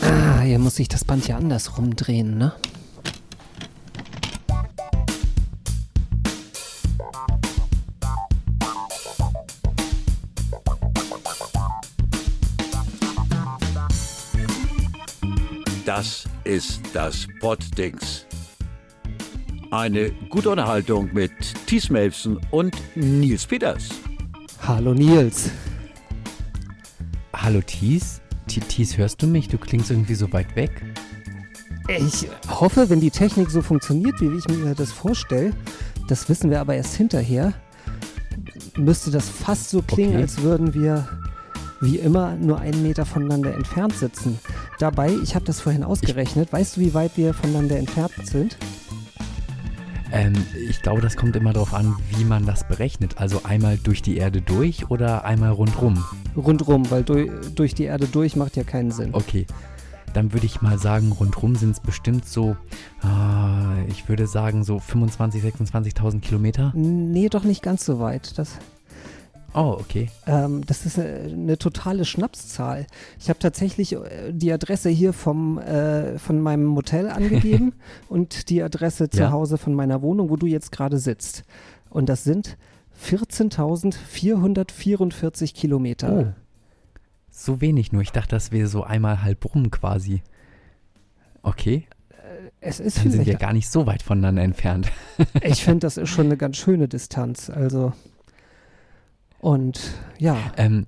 Ah, hier muss sich das Band ja andersrum drehen, ne? Das ist das Poddings. Eine gute Unterhaltung mit Thies Melfsen und Nils Peters. Hallo Nils. Hallo Thies? T- Thies, hörst du mich? Du klingst irgendwie so weit weg. Ich hoffe, wenn die Technik so funktioniert, wie ich mir das vorstelle, das wissen wir aber erst hinterher, müsste das fast so klingen, Okay. als würden wir wie immer nur einen Meter voneinander entfernt sitzen. Dabei, ich habe das vorhin ausgerechnet, weißt du, wie weit wir voneinander entfernt sind? Ähm, ich glaube, das kommt immer darauf an, wie man das berechnet. Also einmal durch die Erde durch oder einmal rundrum. Rundrum, weil durch, durch die Erde durch macht ja keinen Sinn. Okay. Dann würde ich mal sagen, rundrum sind es bestimmt so, ah, ich würde sagen so 25.000, 26.000 Kilometer. Nee, doch nicht ganz so weit. Das, Oh, okay. Ähm, das ist eine, eine totale Schnapszahl. Ich habe tatsächlich äh, die Adresse hier vom, äh, von meinem Motel angegeben und die Adresse zu Ja. Hause von meiner Wohnung, wo du jetzt gerade sitzt. Und das sind 14.444 Kilometer. Oh. So wenig nur. Ich dachte, das wäre so einmal halb rum quasi. Okay, Es ist dann sind wir gar nicht so weit voneinander entfernt. ich finde, das ist schon eine ganz schöne Distanz. Also, und ja, Ähm,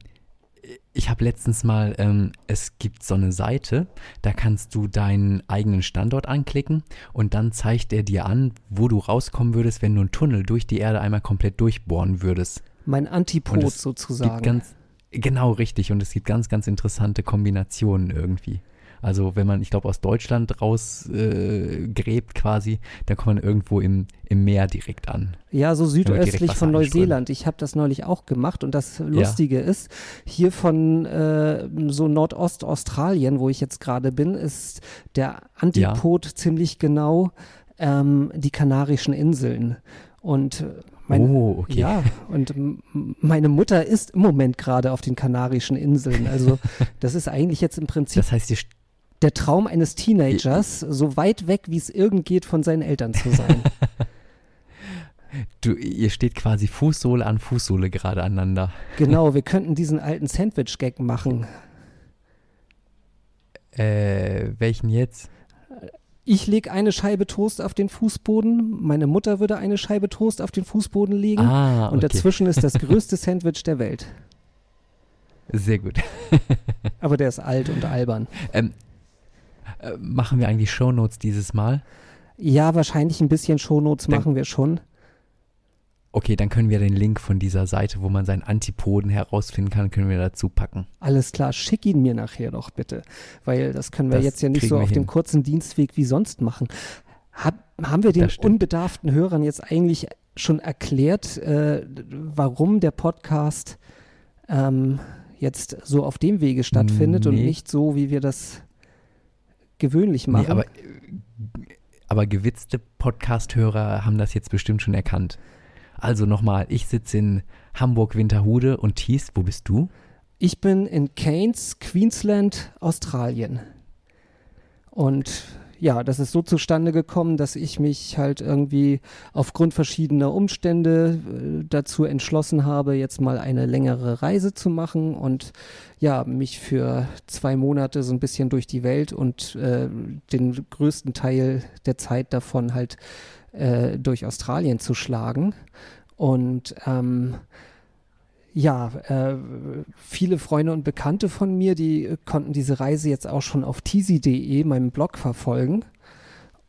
ich habe letztens mal, ähm, es gibt so eine Seite, da kannst du deinen eigenen Standort anklicken und dann zeigt er dir an, wo du rauskommen würdest, wenn du einen Tunnel durch die Erde einmal komplett durchbohren würdest. mein Antipod Und es sozusagen. Gibt ganz, genau richtig und es gibt ganz, ganz interessante Kombinationen irgendwie. Also wenn man, ich glaube, aus Deutschland raus äh, quasi, dann kommt man irgendwo im, im Meer direkt an. Ja, so südöstlich von. Neuseeland. Ich habe das neulich auch gemacht und das Lustige ist, hier von äh, so Nordost-Australien, wo ich jetzt gerade bin, ist der Antipod ziemlich genau ähm, die Kanarischen Inseln. Und äh, mein, oh, okay. ja, und meine Mutter ist im Moment gerade auf den Kanarischen Inseln. Also das ist eigentlich jetzt im Prinzip Das heißt, ihr der Traum eines Teenagers, so weit weg, wie es irgend geht, von seinen Eltern zu sein. Du, ihr steht quasi Fußsohle an Fußsohle gerade aneinander. Genau, wir könnten diesen alten Sandwich-Gag machen. Äh, welchen jetzt? Ich lege eine Scheibe Toast auf den Fußboden, meine Mutter würde eine Scheibe Toast auf den Fußboden legen Ah, und okay. dazwischen ist das größte Sandwich der Welt. Sehr gut. Aber der ist alt und albern. Ähm, äh, machen wir eigentlich Shownotes dieses Mal? Ja, wahrscheinlich ein bisschen Shownotes Dann- machen wir schon. Okay, dann können wir den Link von dieser Seite, wo man seinen Antipoden herausfinden kann, können wir dazu packen. Alles klar, schick ihn mir nachher doch bitte, weil das können wir Das jetzt ja nicht so auf dem hin. kurzen Dienstweg wie sonst machen. Hab, haben wir den unbedarften Hörern jetzt eigentlich schon erklärt, äh, warum der Podcast ähm, jetzt so auf dem Wege stattfindet und Nee. nicht so, wie wir das gewöhnlich machen? Nee, aber, aber gewitzte Podcast-Hörer haben das jetzt bestimmt schon erkannt. Also nochmal, ich sitze in Hamburg-Winterhude und Thies, wo bist du? Ich bin in Keynes, Queensland, Australien. Und ja, das ist so zustande gekommen, dass ich mich halt irgendwie aufgrund verschiedener Umstände äh, dazu entschlossen habe, jetzt mal eine längere Reise zu machen und ja, mich für zwei Monate so ein bisschen durch die Welt und äh, den größten Teil der Zeit davon halt äh, durch Australien zu schlagen. Und ähm, ja, äh, viele Freunde und Bekannte von mir, die konnten diese Reise jetzt auch schon auf teasy.de, meinem Blog, verfolgen.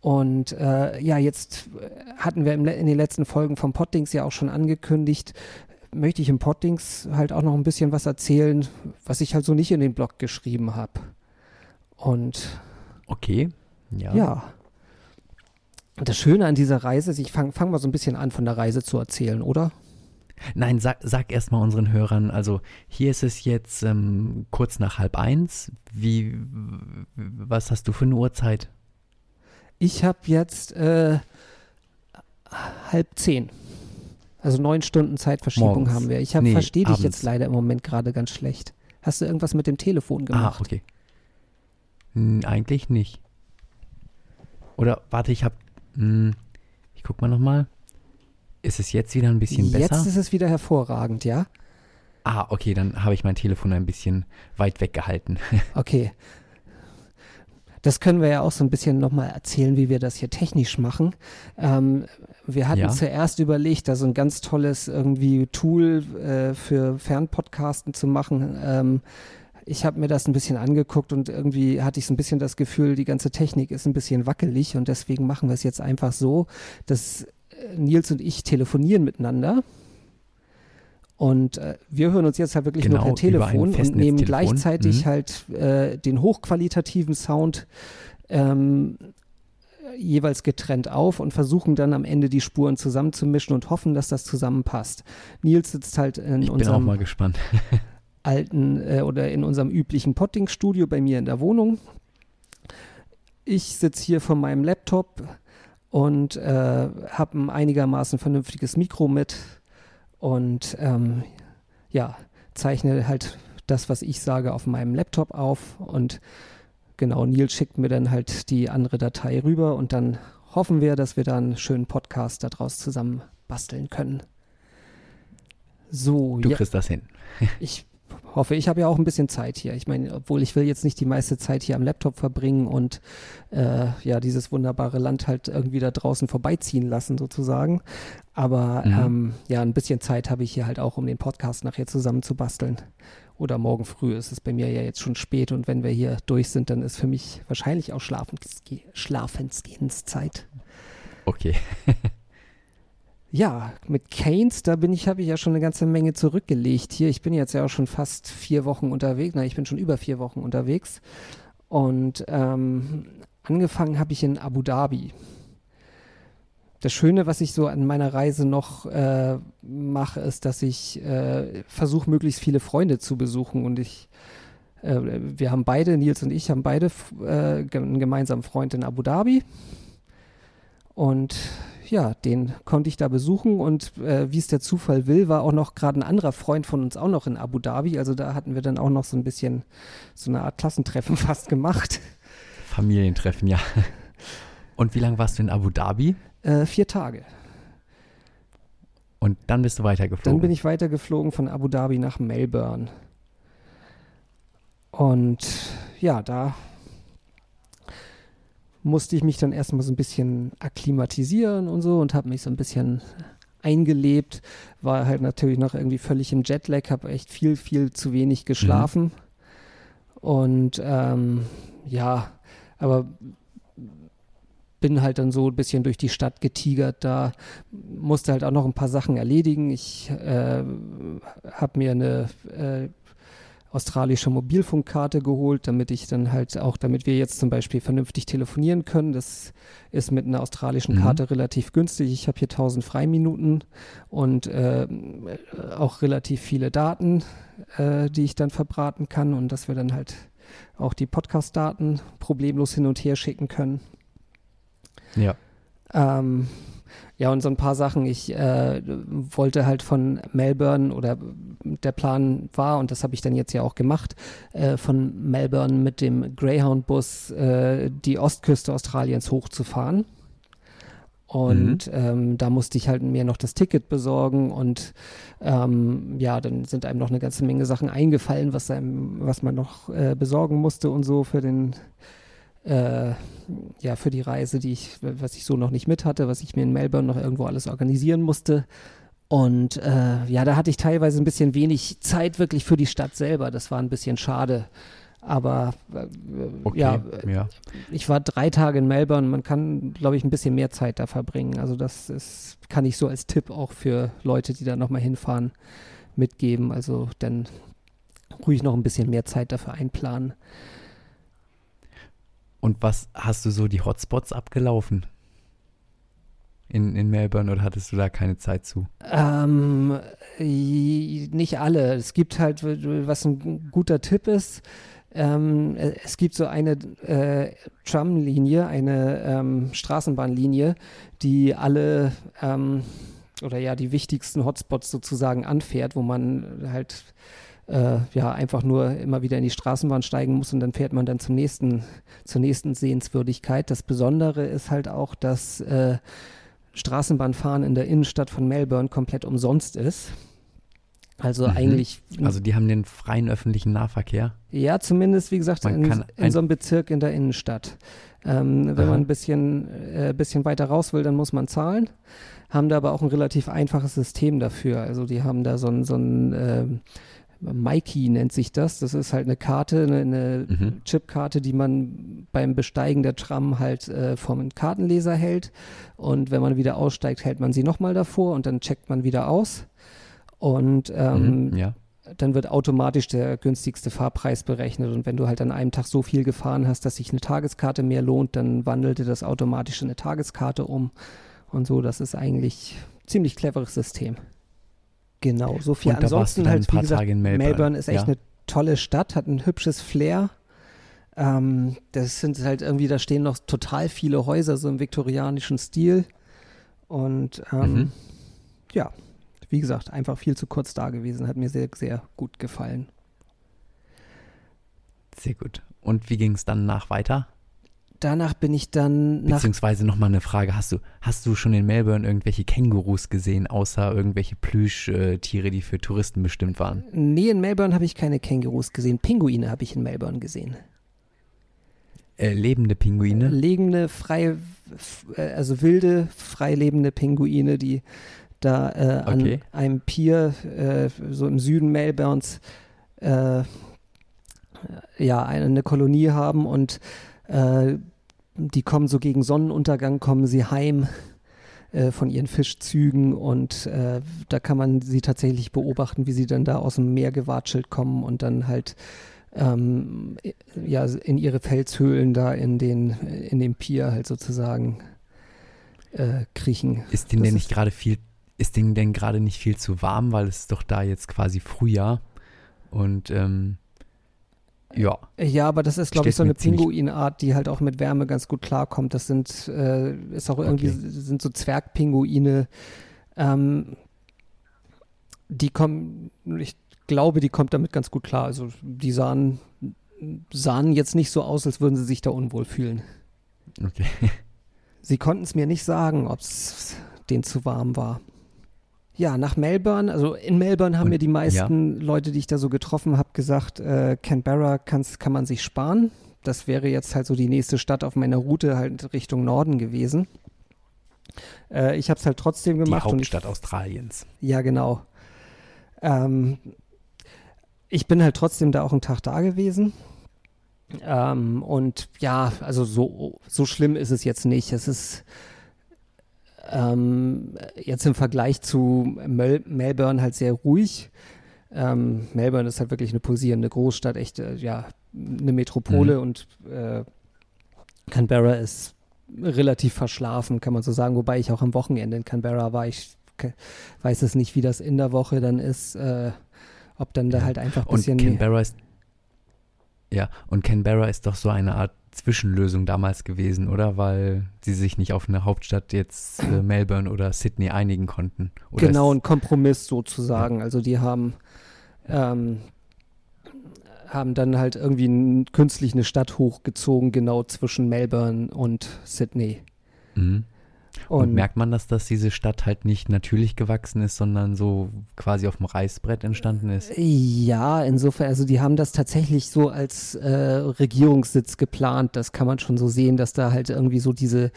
Und äh, ja, jetzt äh, hatten wir in den letzten Folgen vom Poddings ja auch schon angekündigt, möchte ich im Poddings halt auch noch ein bisschen was erzählen, was ich halt so nicht in den Blog geschrieben habe. Und Okay. Ja. ja. Das Schöne an dieser Reise ist, ich fange fang mal so ein bisschen an, von der Reise zu erzählen, oder? Nein, sag, sag erstmal unseren Hörern, also hier ist es jetzt ähm, kurz nach halb eins. Wie, was hast du für eine Uhrzeit? Ich habe jetzt äh, halb zehn. Also neun Stunden Zeitverschiebung Morgens. haben wir. Ich hab, Nee, verstehe dich abends. jetzt leider im Moment gerade ganz schlecht. Hast du irgendwas mit dem Telefon gemacht? Ah, okay. Hm, eigentlich nicht. Oder warte, ich habe. Hm, ich guck mal nochmal. Ist es jetzt wieder ein bisschen Jetzt besser? ist es wieder hervorragend, ja? Ah, okay, dann habe ich mein Telefon ein bisschen weit weggehalten. Okay. Das können wir ja auch so ein bisschen nochmal erzählen, wie wir das hier technisch machen. Ähm, wir hatten Ja. zuerst überlegt, da so ein ganz tolles irgendwie Tool äh, für Fernpodcasten zu machen. Ähm, ich habe mir das ein bisschen angeguckt und irgendwie hatte ich so ein bisschen das Gefühl, die ganze Technik ist ein bisschen wackelig und deswegen machen wir es jetzt einfach so, dass Nils und ich telefonieren miteinander. Und äh, wir hören uns jetzt halt wirklich Genau, nur per Telefon und nehmen Festnetztelefon. gleichzeitig Mhm. halt äh, den hochqualitativen Sound ähm, jeweils getrennt auf und versuchen dann am Ende die Spuren zusammenzumischen und hoffen, dass das zusammenpasst. Nils sitzt halt in Ich unserem alten äh, oder in unserem üblichen Potting-Studio bei mir in der Wohnung. Ich sitze hier vor meinem Laptop und äh, habe ein einigermaßen vernünftiges Mikro mit und ähm, ja, zeichne halt das, was ich sage, auf meinem Laptop auf und genau, Nils schickt mir dann halt die andere Datei rüber und dann hoffen wir, dass wir da einen schönen Podcast daraus zusammen basteln können. So, Du ja, kriegst das hin. ich hoffe, ich habe ja auch ein bisschen Zeit hier. Ich meine, obwohl ich will jetzt nicht die meiste Zeit hier am Laptop verbringen und äh, ja, dieses wunderbare Land halt irgendwie da draußen vorbeiziehen lassen sozusagen. Aber Mhm. ähm, ja, ein bisschen Zeit habe ich hier halt auch, um den Podcast nachher zusammen zu basteln. Oder morgen früh ist es bei mir ja jetzt schon spät und wenn wir hier durch sind, dann ist für mich wahrscheinlich auch Schlafensge Schlafensgehenszeit. Okay. Ja, mit Keynes, da bin ich, habe ich ja schon eine ganze Menge zurückgelegt hier. Ich bin jetzt ja auch schon fast vier Wochen unterwegs. Na, ich bin schon über vier Wochen unterwegs. Und ähm, angefangen habe ich in Abu Dhabi. Das Schöne, was ich so an meiner Reise noch äh, mache, ist, dass ich äh, versuche, möglichst viele Freunde zu besuchen. Und ich, äh, wir haben beide, Nils und ich, haben beide äh, einen gemeinsamen Freund in Abu Dhabi. Und ja, den konnte ich da besuchen und äh, wie es der Zufall will, war auch noch gerade ein anderer Freund von uns auch noch in Abu Dhabi. Also da hatten wir dann auch noch so ein bisschen so eine Art Klassentreffen fast gemacht. Familientreffen, ja. Und wie lange warst du in Abu Dhabi? Äh, vier Tage. Und dann bist du weitergeflogen. Dann bin ich weitergeflogen von Abu Dhabi nach Melbourne. Und ja, da musste ich mich dann erstmal so ein bisschen akklimatisieren und so und habe mich so ein bisschen eingelebt. War halt natürlich noch irgendwie völlig im Jetlag, habe echt viel, viel zu wenig geschlafen. Und ähm, ja, aber bin halt dann so ein bisschen durch die Stadt getigert da, musste halt auch noch ein paar Sachen erledigen. Ich äh, habe mir eine äh, australische Mobilfunkkarte geholt, damit ich dann halt auch, damit wir jetzt zum Beispiel vernünftig telefonieren können. Das ist mit einer australischen Mhm. Karte relativ günstig. Ich habe hier 1000 Freiminuten und äh, auch relativ viele Daten, äh, die ich dann verbraten kann und dass wir dann halt auch die Podcast-Daten problemlos hin und her schicken können. ja. Ähm, ja, und so ein paar Sachen. Ich äh, wollte halt von Melbourne oder der Plan war, und das habe ich dann jetzt ja auch gemacht, äh, von Melbourne mit dem Greyhound-Bus äh, die Ostküste Australiens hochzufahren. Und ähm, da musste ich halt mir noch das Ticket besorgen und ähm, ja, dann sind einem noch eine ganze Menge Sachen eingefallen, was einem, was man noch äh, besorgen musste und so für den äh, ja, für die Reise, die ich, was ich so noch nicht mit hatte, was ich mir in Melbourne noch irgendwo alles organisieren musste. Und äh, ja, da hatte ich teilweise ein bisschen wenig Zeit wirklich für die Stadt selber. Das war ein bisschen schade. Aber äh, Okay. ja, ja. ich war drei Tage in Melbourne. Man kann, glaube ich, ein bisschen mehr Zeit da verbringen. Also das ist, kann ich so als Tipp auch für Leute, die da nochmal hinfahren, mitgeben. Also dann ruhig noch ein bisschen mehr Zeit dafür einplanen. Und was hast du so die Hotspots abgelaufen? In, in Melbourne oder hattest du da keine Zeit zu? Ähm, nicht alle. Es gibt halt, was ein guter Tipp ist, ähm, äh, es gibt so eine äh, Tramlinie, eine ähm, Straßenbahnlinie, die alle ähm, oder ja die wichtigsten Hotspots sozusagen anfährt, wo man halt äh, ja einfach nur immer wieder in die Straßenbahn steigen muss und dann fährt man dann zum nächsten, zur nächsten Sehenswürdigkeit. Das Besondere ist halt auch, dass äh, Straßenbahnfahren in der Innenstadt von Melbourne komplett umsonst ist. Also mhm. eigentlich. Also die haben den freien öffentlichen Nahverkehr. Ja, zumindest, wie gesagt, man in, in so einem Bezirk in der Innenstadt. Ähm, wenn man ein bisschen, äh, bisschen weiter raus will, dann muss man zahlen. Haben da aber auch ein relativ einfaches System dafür. Also die haben da so ein, so ein äh, Mikey nennt sich das. Das ist halt eine Karte, eine, eine mhm. Chipkarte, die man beim Besteigen der Tram halt äh, vom Kartenleser hält. Und wenn man wieder aussteigt, hält man sie nochmal davor und dann checkt man wieder aus. Und ähm, mhm, ja. dann wird automatisch der günstigste Fahrpreis berechnet. Und wenn du halt an einem Tag so viel gefahren hast, dass sich eine Tageskarte mehr lohnt, dann wandelte das automatisch in eine Tageskarte um. Und so, das ist eigentlich ein ziemlich cleveres System. Genau, so viel. Und Ansonsten halt, wie gesagt, Melbourne. Melbourne. ist echt ja. eine tolle Stadt, hat ein hübsches Flair. Ähm, das sind halt irgendwie, da stehen noch total viele Häuser, so im viktorianischen Stil. Und ähm, mhm. ja, wie gesagt, einfach viel zu kurz da gewesen. Hat mir sehr, sehr gut gefallen. Sehr gut. Und wie ging es dann nach weiter? Danach bin ich dann nach. Beziehungsweise nochmal eine Frage: Hast du, hast du schon in Melbourne irgendwelche Kängurus gesehen, außer irgendwelche Plüschtiere, die für Touristen bestimmt waren? Nee, in Melbourne habe ich keine Kängurus gesehen. Pinguine habe ich in Melbourne gesehen. Äh, lebende Pinguine? Lebende, frei, äh, also wilde, frei lebende Pinguine, die da äh, okay. an einem Pier, äh, so im Süden Melbournes, äh, ja, eine, eine, Kolonie haben und äh, die kommen so gegen Sonnenuntergang, kommen sie heim äh, von ihren Fischzügen und äh, da kann man sie tatsächlich beobachten, wie sie dann da aus dem Meer gewatschelt kommen und dann halt ähm, ja, in ihre Felshöhlen da in den, in dem Pier halt sozusagen kriechen. Ist denen denn nicht gerade viel ist denen denn gerade nicht viel zu warm, weil es ist doch da jetzt quasi Frühjahr und ähm, ja. Ja, aber das ist, glaube ich, so eine Pinguinart, die halt auch mit Wärme ganz gut klarkommt. Das sind, äh, ist auch irgendwie, okay. sind so Zwergpinguine. Ähm, die kommen, ich glaube, die kommt damit ganz gut klar. Also die sahen, sahen jetzt nicht so aus, als würden sie sich da unwohl fühlen. Okay. Sie konnten es mir nicht sagen, ob es denen zu warm war. Ja, nach Melbourne, also in Melbourne haben Und, mir die meisten ja. Leute, die ich da so getroffen habe, gesagt, äh, Canberra kann man sich sparen. Das wäre jetzt halt so die nächste Stadt auf meiner Route halt Richtung Norden gewesen. Äh, ich habe es halt trotzdem gemacht. Die Hauptstadt ich, Australiens. Ja, genau. Ähm, ich bin halt trotzdem da auch einen Tag da gewesen. Ähm, und ja, also so, so schlimm ist es jetzt nicht. Es ist ähm, jetzt im Vergleich zu Mel Melbourne halt sehr ruhig. Ähm, Melbourne ist halt wirklich eine pulsierende Großstadt, echt, äh, ja, eine Metropole mhm. und äh, Canberra ist relativ verschlafen, kann man so sagen, wobei ich auch am Wochenende in Canberra war. Ich weiß es nicht, wie das in der Woche dann ist, äh, ob dann da halt einfach ein bisschen. Und Canberra ist, ja, und Canberra ist doch so eine Art Zwischenlösung damals gewesen, oder? Weil sie sich nicht auf eine Hauptstadt jetzt äh, Melbourne oder Sydney einigen konnten. Oder genau, ein Kompromiss sozusagen. Ja. Also die haben, ähm, haben dann halt irgendwie künstlich eine Stadt hochgezogen, genau zwischen Melbourne und Sydney. Mhm. Und, und, merkt man, dass das diese Stadt halt nicht natürlich gewachsen ist, sondern so quasi auf dem Reißbrett entstanden ist? Ja, insofern, also die haben das tatsächlich so als äh, Regierungssitz geplant. Das kann man schon so sehen, dass da halt irgendwie so diese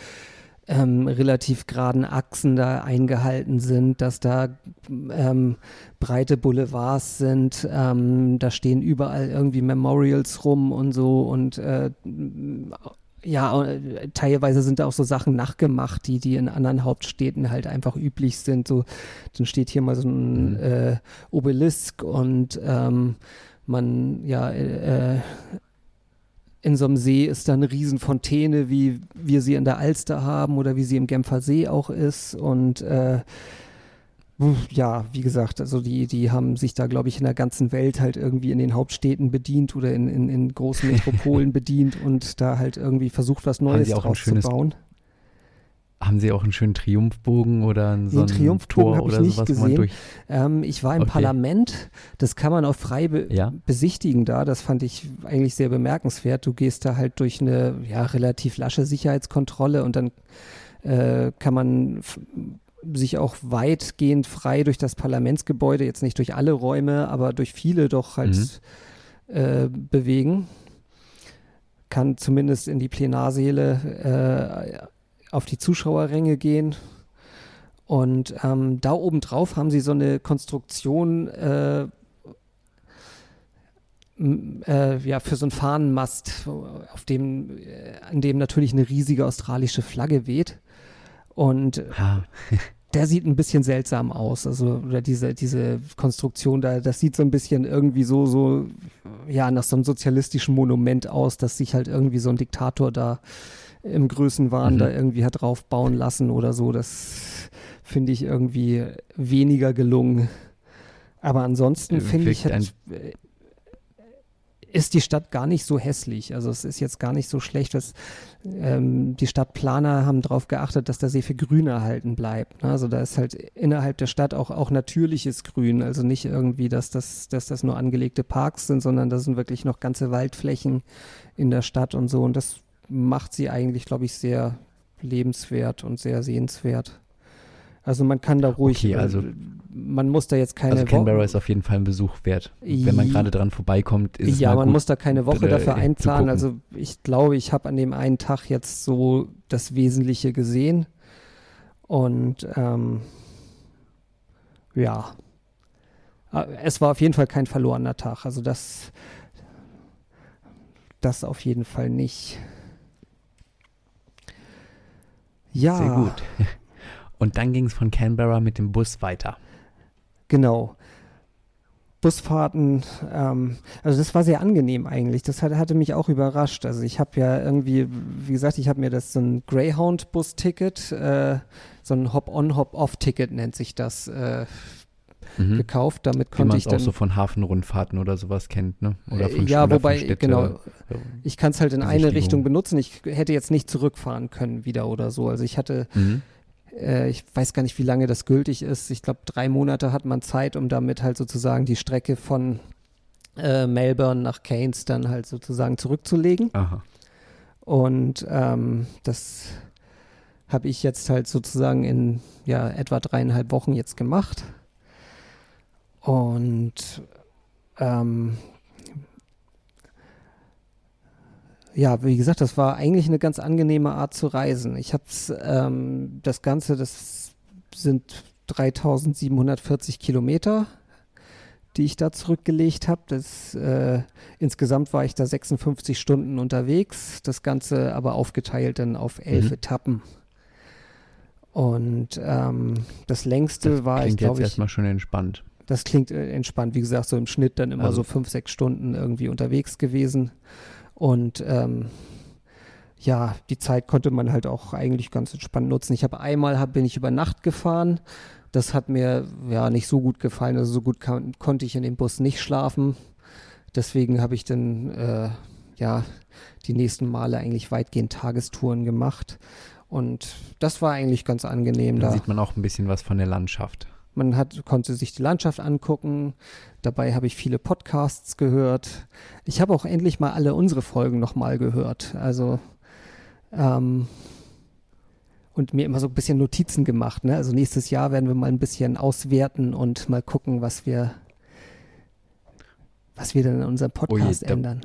ähm, relativ geraden Achsen da eingehalten sind, dass da ähm, breite Boulevards sind, ähm, da stehen überall irgendwie Memorials rum und so und äh, ja, äh, teilweise sind da auch so Sachen nachgemacht, die, die in anderen Hauptstädten halt einfach üblich sind. So, dann steht hier mal so ein mhm. äh, Obelisk und ähm, man, ja, äh, in so einem See ist da eine Riesenfontäne, wie wir sie in der Alster haben oder wie sie im Genfer See auch ist. Und äh, ja, wie gesagt, also die, die haben sich da, glaube ich, in der ganzen Welt halt irgendwie in den Hauptstädten bedient oder in, in, in großen Metropolen bedient und da halt irgendwie versucht, was Neues draus zu bauen. haben Sie auch einen schönen Triumphbogen oder ein, so Den Triumphbogen habe ich nicht sowas, gesehen. durch- Ähm, ich war im Okay. Parlament, das kann man auch frei be Ja. besichtigen da. Das fand ich eigentlich sehr bemerkenswert. Du gehst da halt durch eine ja, relativ lasche Sicherheitskontrolle und dann äh, kann man sich auch weitgehend frei durch das Parlamentsgebäude, jetzt nicht durch alle Räume, aber durch viele doch halt äh, bewegen. Kann zumindest in die Plenarsäle äh, auf die Zuschauerränge gehen. Und ähm, da oben drauf haben sie so eine Konstruktion äh, äh, ja, für so einen Fahnenmast, auf dem, äh, an dem natürlich eine riesige australische Flagge weht. Und Ah, der sieht ein bisschen seltsam aus. Also, oder diese, diese Konstruktion da, das sieht so ein bisschen irgendwie so, so, ja, nach so einem sozialistischen Monument aus, dass sich halt irgendwie so ein Diktator da im Größenwahn Mhm. da irgendwie hat draufbauen lassen oder so. Das finde ich irgendwie weniger gelungen. Aber ansonsten Äh, finde ich, äh, ist die Stadt gar nicht so hässlich. Also es ist jetzt gar nicht so schlecht, was ähm, die Stadtplaner haben darauf geachtet, dass da sehr viel Grün erhalten bleibt. Ne? Also da ist halt innerhalb der Stadt auch, auch natürliches Grün. Also nicht irgendwie, dass das, dass das nur angelegte Parks sind, sondern da sind wirklich noch ganze Waldflächen in der Stadt und so. Und das macht sie eigentlich, glaube ich, sehr lebenswert und sehr sehenswert. Also man kann da ruhig, Okay, also- äh, man muss da jetzt keine also Wo- Canberra ist auf jeden Fall ein Besuch wert. Wenn man gerade dran vorbeikommt, ist es ja, man gut. muss da keine Woche äh, dafür einplanen. Also ich glaube, ich habe an dem einen Tag jetzt so das Wesentliche gesehen. Und ähm, ja, Äh, es war auf jeden Fall kein verlorener Tag. Also das, das auf jeden Fall nicht. Ja, Sehr gut. Und dann ging es von Canberra mit dem Bus weiter. Genau. Busfahrten, ähm, also das war sehr angenehm eigentlich. Das hat, hatte mich auch überrascht. Also ich habe ja irgendwie, wie gesagt, ich habe mir das so ein Greyhound-Bus-Ticket, äh, so ein Hop-on, Hop-off-Ticket nennt sich das, äh, Mhm. gekauft. Damit konnte ich dann auch so von Hafenrundfahrten oder sowas kennt, ne? Oder von äh, ja, oder wobei, von Städte- genau, ich kann es halt in eine. Richtung benutzen. Ich hätte jetzt nicht zurückfahren können wieder oder so. Also ich hatte Mhm. Äh, ich weiß gar nicht, wie lange das gültig ist. Ich glaube, drei Monate hat man Zeit, um damit halt sozusagen die Strecke von äh, Melbourne nach Keynes dann halt sozusagen zurückzulegen. Aha. Und ähm, das habe ich jetzt halt sozusagen in ja, etwa dreieinhalb Wochen jetzt gemacht. Und ähm, ja, wie gesagt, das war eigentlich eine ganz angenehme Art zu reisen. Ich habe ähm, das Ganze, das sind 3740 Kilometer, die ich da zurückgelegt habe. Das, äh, insgesamt war ich da 56 Stunden unterwegs, das Ganze aber aufgeteilt dann auf elf Mhm. Etappen. Und ähm, das längste Das war ich, klingt jetzt glaube ich, erstmal schon entspannt. das klingt äh, entspannt. Wie gesagt, so im Schnitt dann immer Also- so fünf, sechs Stunden irgendwie unterwegs gewesen. Und ähm, ja, die Zeit konnte man halt auch eigentlich ganz entspannt nutzen. Ich habe einmal hab, bin ich über Nacht gefahren. Das hat mir ja nicht so gut gefallen. Also so gut kann, konnte ich in dem Bus nicht schlafen. Deswegen habe ich dann äh, ja die nächsten Male eigentlich weitgehend Tagestouren gemacht. Und das war eigentlich ganz angenehm. Dann da. sieht man auch ein bisschen was von der Landschaft. Man hat, konnte sich die Landschaft angucken. Dabei habe ich viele Podcasts gehört. Ich habe auch endlich mal alle unsere Folgen nochmal gehört. Also ähm, und mir immer so ein bisschen Notizen gemacht. Ne? Also nächstes Jahr werden wir mal ein bisschen auswerten und mal gucken, was wir, was wir denn in unserem Podcast da- ändern.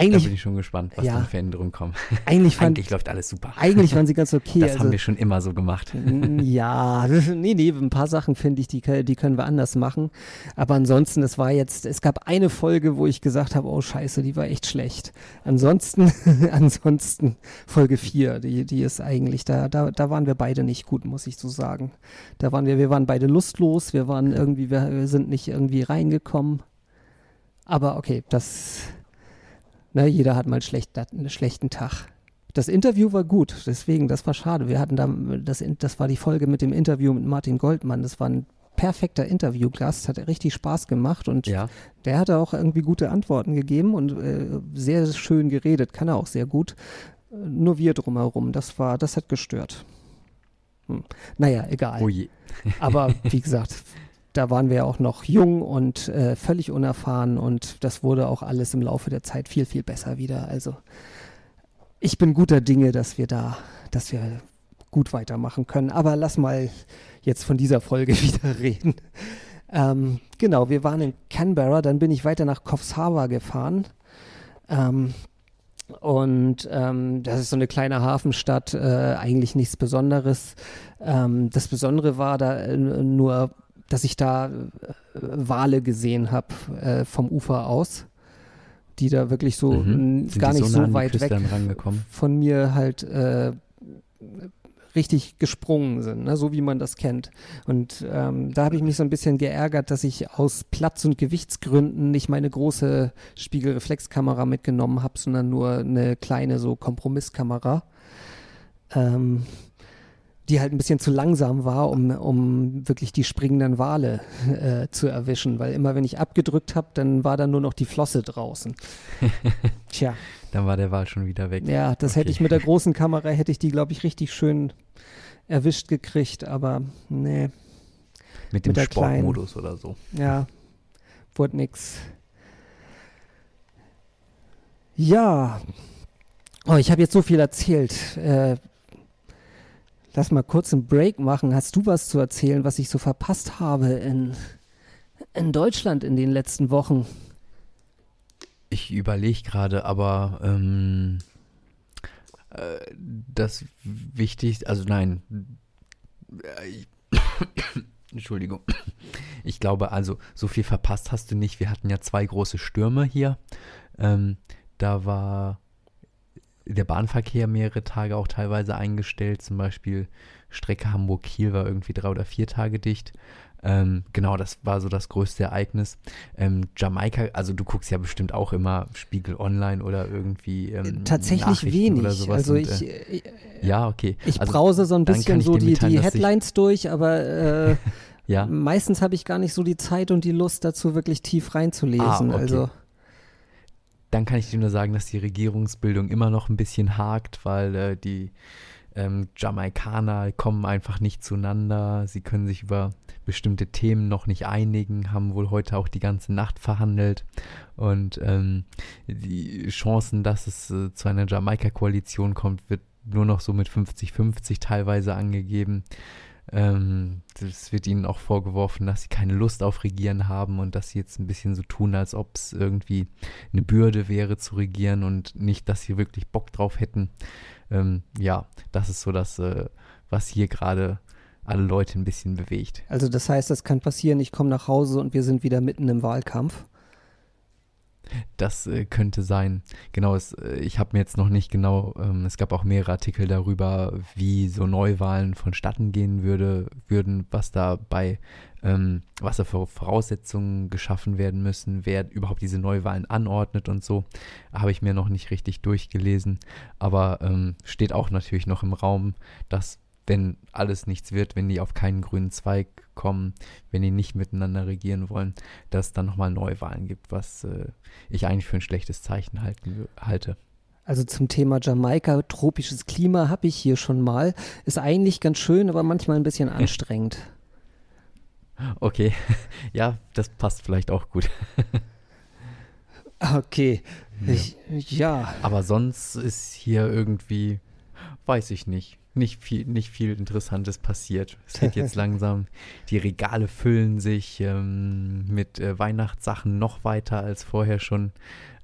Da bin Eigentlich, ich schon gespannt, was Ja. dann für Änderungen kommen. eigentlich, fand, Eigentlich läuft alles super. eigentlich waren sie ganz okay. das also, haben wir schon immer so gemacht. Ja, nee, nee, ein paar Sachen finde ich, die, die können wir anders machen. Aber ansonsten, es war jetzt, es gab eine Folge, wo ich gesagt habe, oh scheiße, die war echt schlecht. Ansonsten, ansonsten Folge 4, die, die ist eigentlich, da, da, da waren wir beide nicht gut, muss ich so sagen. Da waren wir, wir waren beide lustlos, wir waren irgendwie, wir, wir sind nicht irgendwie reingekommen. Aber okay, das, ne, jeder hat mal schlecht, einen schlechten Tag. Das Interview war gut, deswegen, das war schade. Wir hatten da, das, das war die Folge mit dem Interview mit Martin Goldmann. Das war ein perfekter Interviewgast, hat richtig Spaß gemacht und Ja. der hatte auch irgendwie gute Antworten gegeben und äh, sehr schön geredet, kann er auch sehr gut. Nur wir drumherum. Das war, das hat gestört. Hm. Naja, egal. Oh je. Aber wie gesagt, da waren wir ja auch noch jung und äh, völlig unerfahren und das wurde auch alles im Laufe der Zeit viel, viel besser wieder. Also ich bin guter Dinge, dass wir da, dass wir gut weitermachen können. Aber lass mal jetzt von dieser Folge wieder reden. Ähm, genau, wir waren in Canberra, dann bin ich weiter nach Coffs gefahren. Ähm, und ähm, das ist so eine kleine Hafenstadt, äh, eigentlich nichts Besonderes. Ähm, das Besondere war da äh, nur, dass ich da äh, Wale gesehen habe äh, vom Ufer aus, die da wirklich so Mhm. Gar nicht so die weit weg von mir halt äh, richtig gesprungen sind, ne? so wie man das kennt. Und ähm, da habe ich mich so ein bisschen geärgert, dass ich aus Platz- und Gewichtsgründen nicht meine große Spiegelreflexkamera mitgenommen habe, sondern nur eine kleine so Kompromisskamera, ähm, die halt ein bisschen zu langsam war, um, um wirklich die springenden Wale äh, zu erwischen. Weil immer wenn ich abgedrückt habe, dann war da nur noch die Flosse draußen. Tja. Dann war der Wal schon wieder weg. Ja, das hätte Okay. ich mit der großen Kamera, hätte ich die, glaube ich, richtig schön erwischt gekriegt, aber nee, Mit dem mit Sportmodus oder so. ja, wurde nix. Ja, oh, ich habe jetzt so viel erzählt. Äh, lass mal kurz einen Break machen. Hast du was zu erzählen, was ich so verpasst habe in, in Deutschland in den letzten Wochen? Ich überlege gerade, aber ähm, äh, das Wichtigste, also nein, äh, ich- Entschuldigung. Ich glaube, also so viel verpasst hast du nicht. Wir hatten ja zwei große Stürme hier. Ähm, da war der Bahnverkehr mehrere Tage auch teilweise eingestellt. Zum Beispiel Strecke Hamburg-Kiel war irgendwie drei oder vier Tage dicht. Ähm, genau, das war so das größte Ereignis. Ähm, Jamaika, also du guckst ja bestimmt auch immer Spiegel Online oder irgendwie ähm, Tatsächlich Nachrichten wenig. Oder sowas also und, ich, äh, ich, ja, okay. ich also, brause so ein bisschen so die, die Headlines durch, aber äh, Ja, meistens habe ich gar nicht so die Zeit und die Lust dazu, wirklich tief reinzulesen. Ah, okay. Also dann kann ich dir nur sagen, dass die Regierungsbildung immer noch ein bisschen hakt, weil äh, die ähm, Jamaikaner kommen einfach nicht zueinander. Sie können sich über bestimmte Themen noch nicht einigen, haben wohl heute auch die ganze Nacht verhandelt. Und ähm, die Chancen, dass es äh, zu einer Jamaika-Koalition kommt, wird nur noch so mit 50-50 teilweise angegeben. Ähm, es wird ihnen auch vorgeworfen, dass sie keine Lust auf Regieren haben und dass sie jetzt ein bisschen so tun, als ob es irgendwie eine Bürde wäre zu regieren und nicht, dass sie wirklich Bock drauf hätten. Ähm, ja, das ist so das, äh, was hier gerade alle Leute ein bisschen bewegt. Also das heißt, das kann passieren, ich komme nach Hause und wir sind wieder mitten im Wahlkampf. Das äh, könnte sein. Genau, es, äh, ich habe mir jetzt noch nicht genau, ähm, es gab auch mehrere Artikel darüber, wie so Neuwahlen vonstatten gehen würde, würden, was da bei, ähm, was da für Voraussetzungen geschaffen werden müssen, wer überhaupt diese Neuwahlen anordnet und so. Habe ich mir noch nicht richtig durchgelesen. Aber ähm, steht auch natürlich noch im Raum, dass wenn alles nichts wird, wenn die auf keinen grünen Zweig kommen, wenn die nicht miteinander regieren wollen, dass es dann nochmal Neuwahlen gibt, was äh, ich eigentlich für ein schlechtes Zeichen halten, halte. Also zum Thema Jamaika, tropisches Klima habe ich hier schon mal. Ist eigentlich ganz schön, aber manchmal ein bisschen anstrengend. Okay, ja, das passt vielleicht auch gut. Okay. Ich, ja. Aber sonst ist hier irgendwie, weiß ich nicht, nicht viel, nicht viel Interessantes passiert. Es wird jetzt langsam, die Regale füllen sich ähm, mit äh, Weihnachtssachen noch weiter als vorher schon.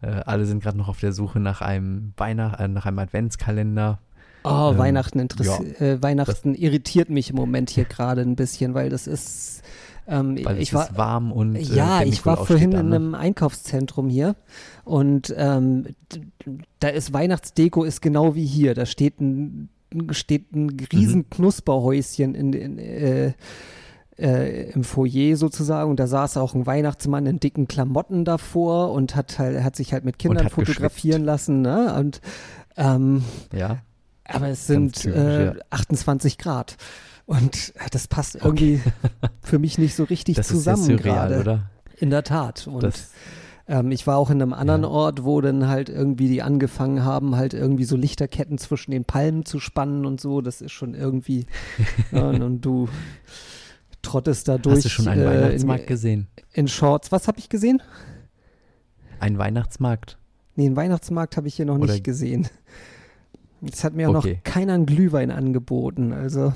Äh, alle sind gerade noch auf der Suche nach einem Weihnacht, äh, nach einem Adventskalender. Oh, Ähm, Weihnachten, interessi äh, Weihnachten irritiert mich im Moment hier gerade ein bisschen, weil das ist. Ähm, Weil ich es war, ist warm und äh, ja, ich war vorhin in ne? einem Einkaufszentrum hier und ähm, da ist Weihnachtsdeko ist genau wie hier. Da steht ein, steht ein Mhm. riesen Knusperhäuschen in, in, äh, äh, im Foyer sozusagen und da saß auch ein Weihnachtsmann in dicken Klamotten davor und hat halt, hat sich halt mit Kindern fotografieren lassen, ne? Und ähm, Ja, aber es sind typisch, äh, ja. 28 Grad. Und äh, das passt irgendwie für mich nicht so richtig das ist zusammen surreal, gerade. oder? In der Tat. Und Das, Ähm, ich war auch in einem anderen Ja. Ort, wo dann halt irgendwie die angefangen haben, halt irgendwie so Lichterketten zwischen den Palmen zu spannen und so. Das ist schon irgendwie. ja, und, du trottest da durch. Hast du schon einen äh, Weihnachtsmarkt in, gesehen? in Shorts. Was habe ich gesehen? Ein Weihnachtsmarkt? Nee, einen Weihnachtsmarkt habe ich hier noch Oder- nicht gesehen. Jetzt hat mir auch Okay. noch keiner einen Glühwein angeboten. Also,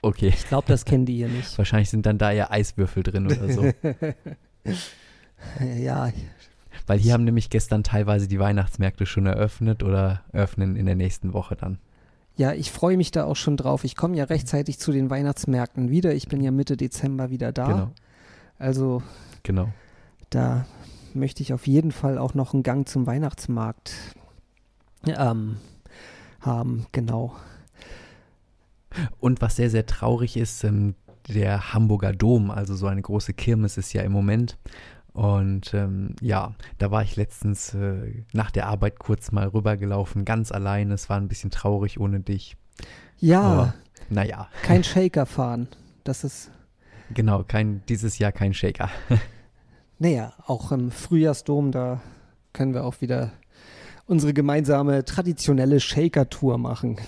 Okay. ich glaube, das kennen die hier nicht. Wahrscheinlich sind dann da eher Eiswürfel drin oder so. ja, Weil hier haben nämlich gestern teilweise die Weihnachtsmärkte schon eröffnet oder öffnen in der nächsten Woche dann. Ja, ich freue mich da auch schon drauf. Ich komme ja rechtzeitig zu den Weihnachtsmärkten wieder. Ich bin ja Mitte Dezember wieder da. Genau, Also genau. da möchte ich auf jeden Fall auch noch einen Gang zum Weihnachtsmarkt ähm, haben. Genau. Und was sehr, sehr traurig ist, ähm, der Hamburger Dom, also so eine große Kirmes ist ja im Moment. Und ähm, ja, da war ich letztens äh, nach der Arbeit kurz mal rübergelaufen, ganz allein. Es war ein bisschen traurig ohne dich. Ja, Aber naja, kein Shaker fahren. Das ist, genau, kein, dieses Jahr kein Shaker. naja, auch im Frühjahrsdom, da können wir auch wieder unsere gemeinsame traditionelle Shaker-Tour machen.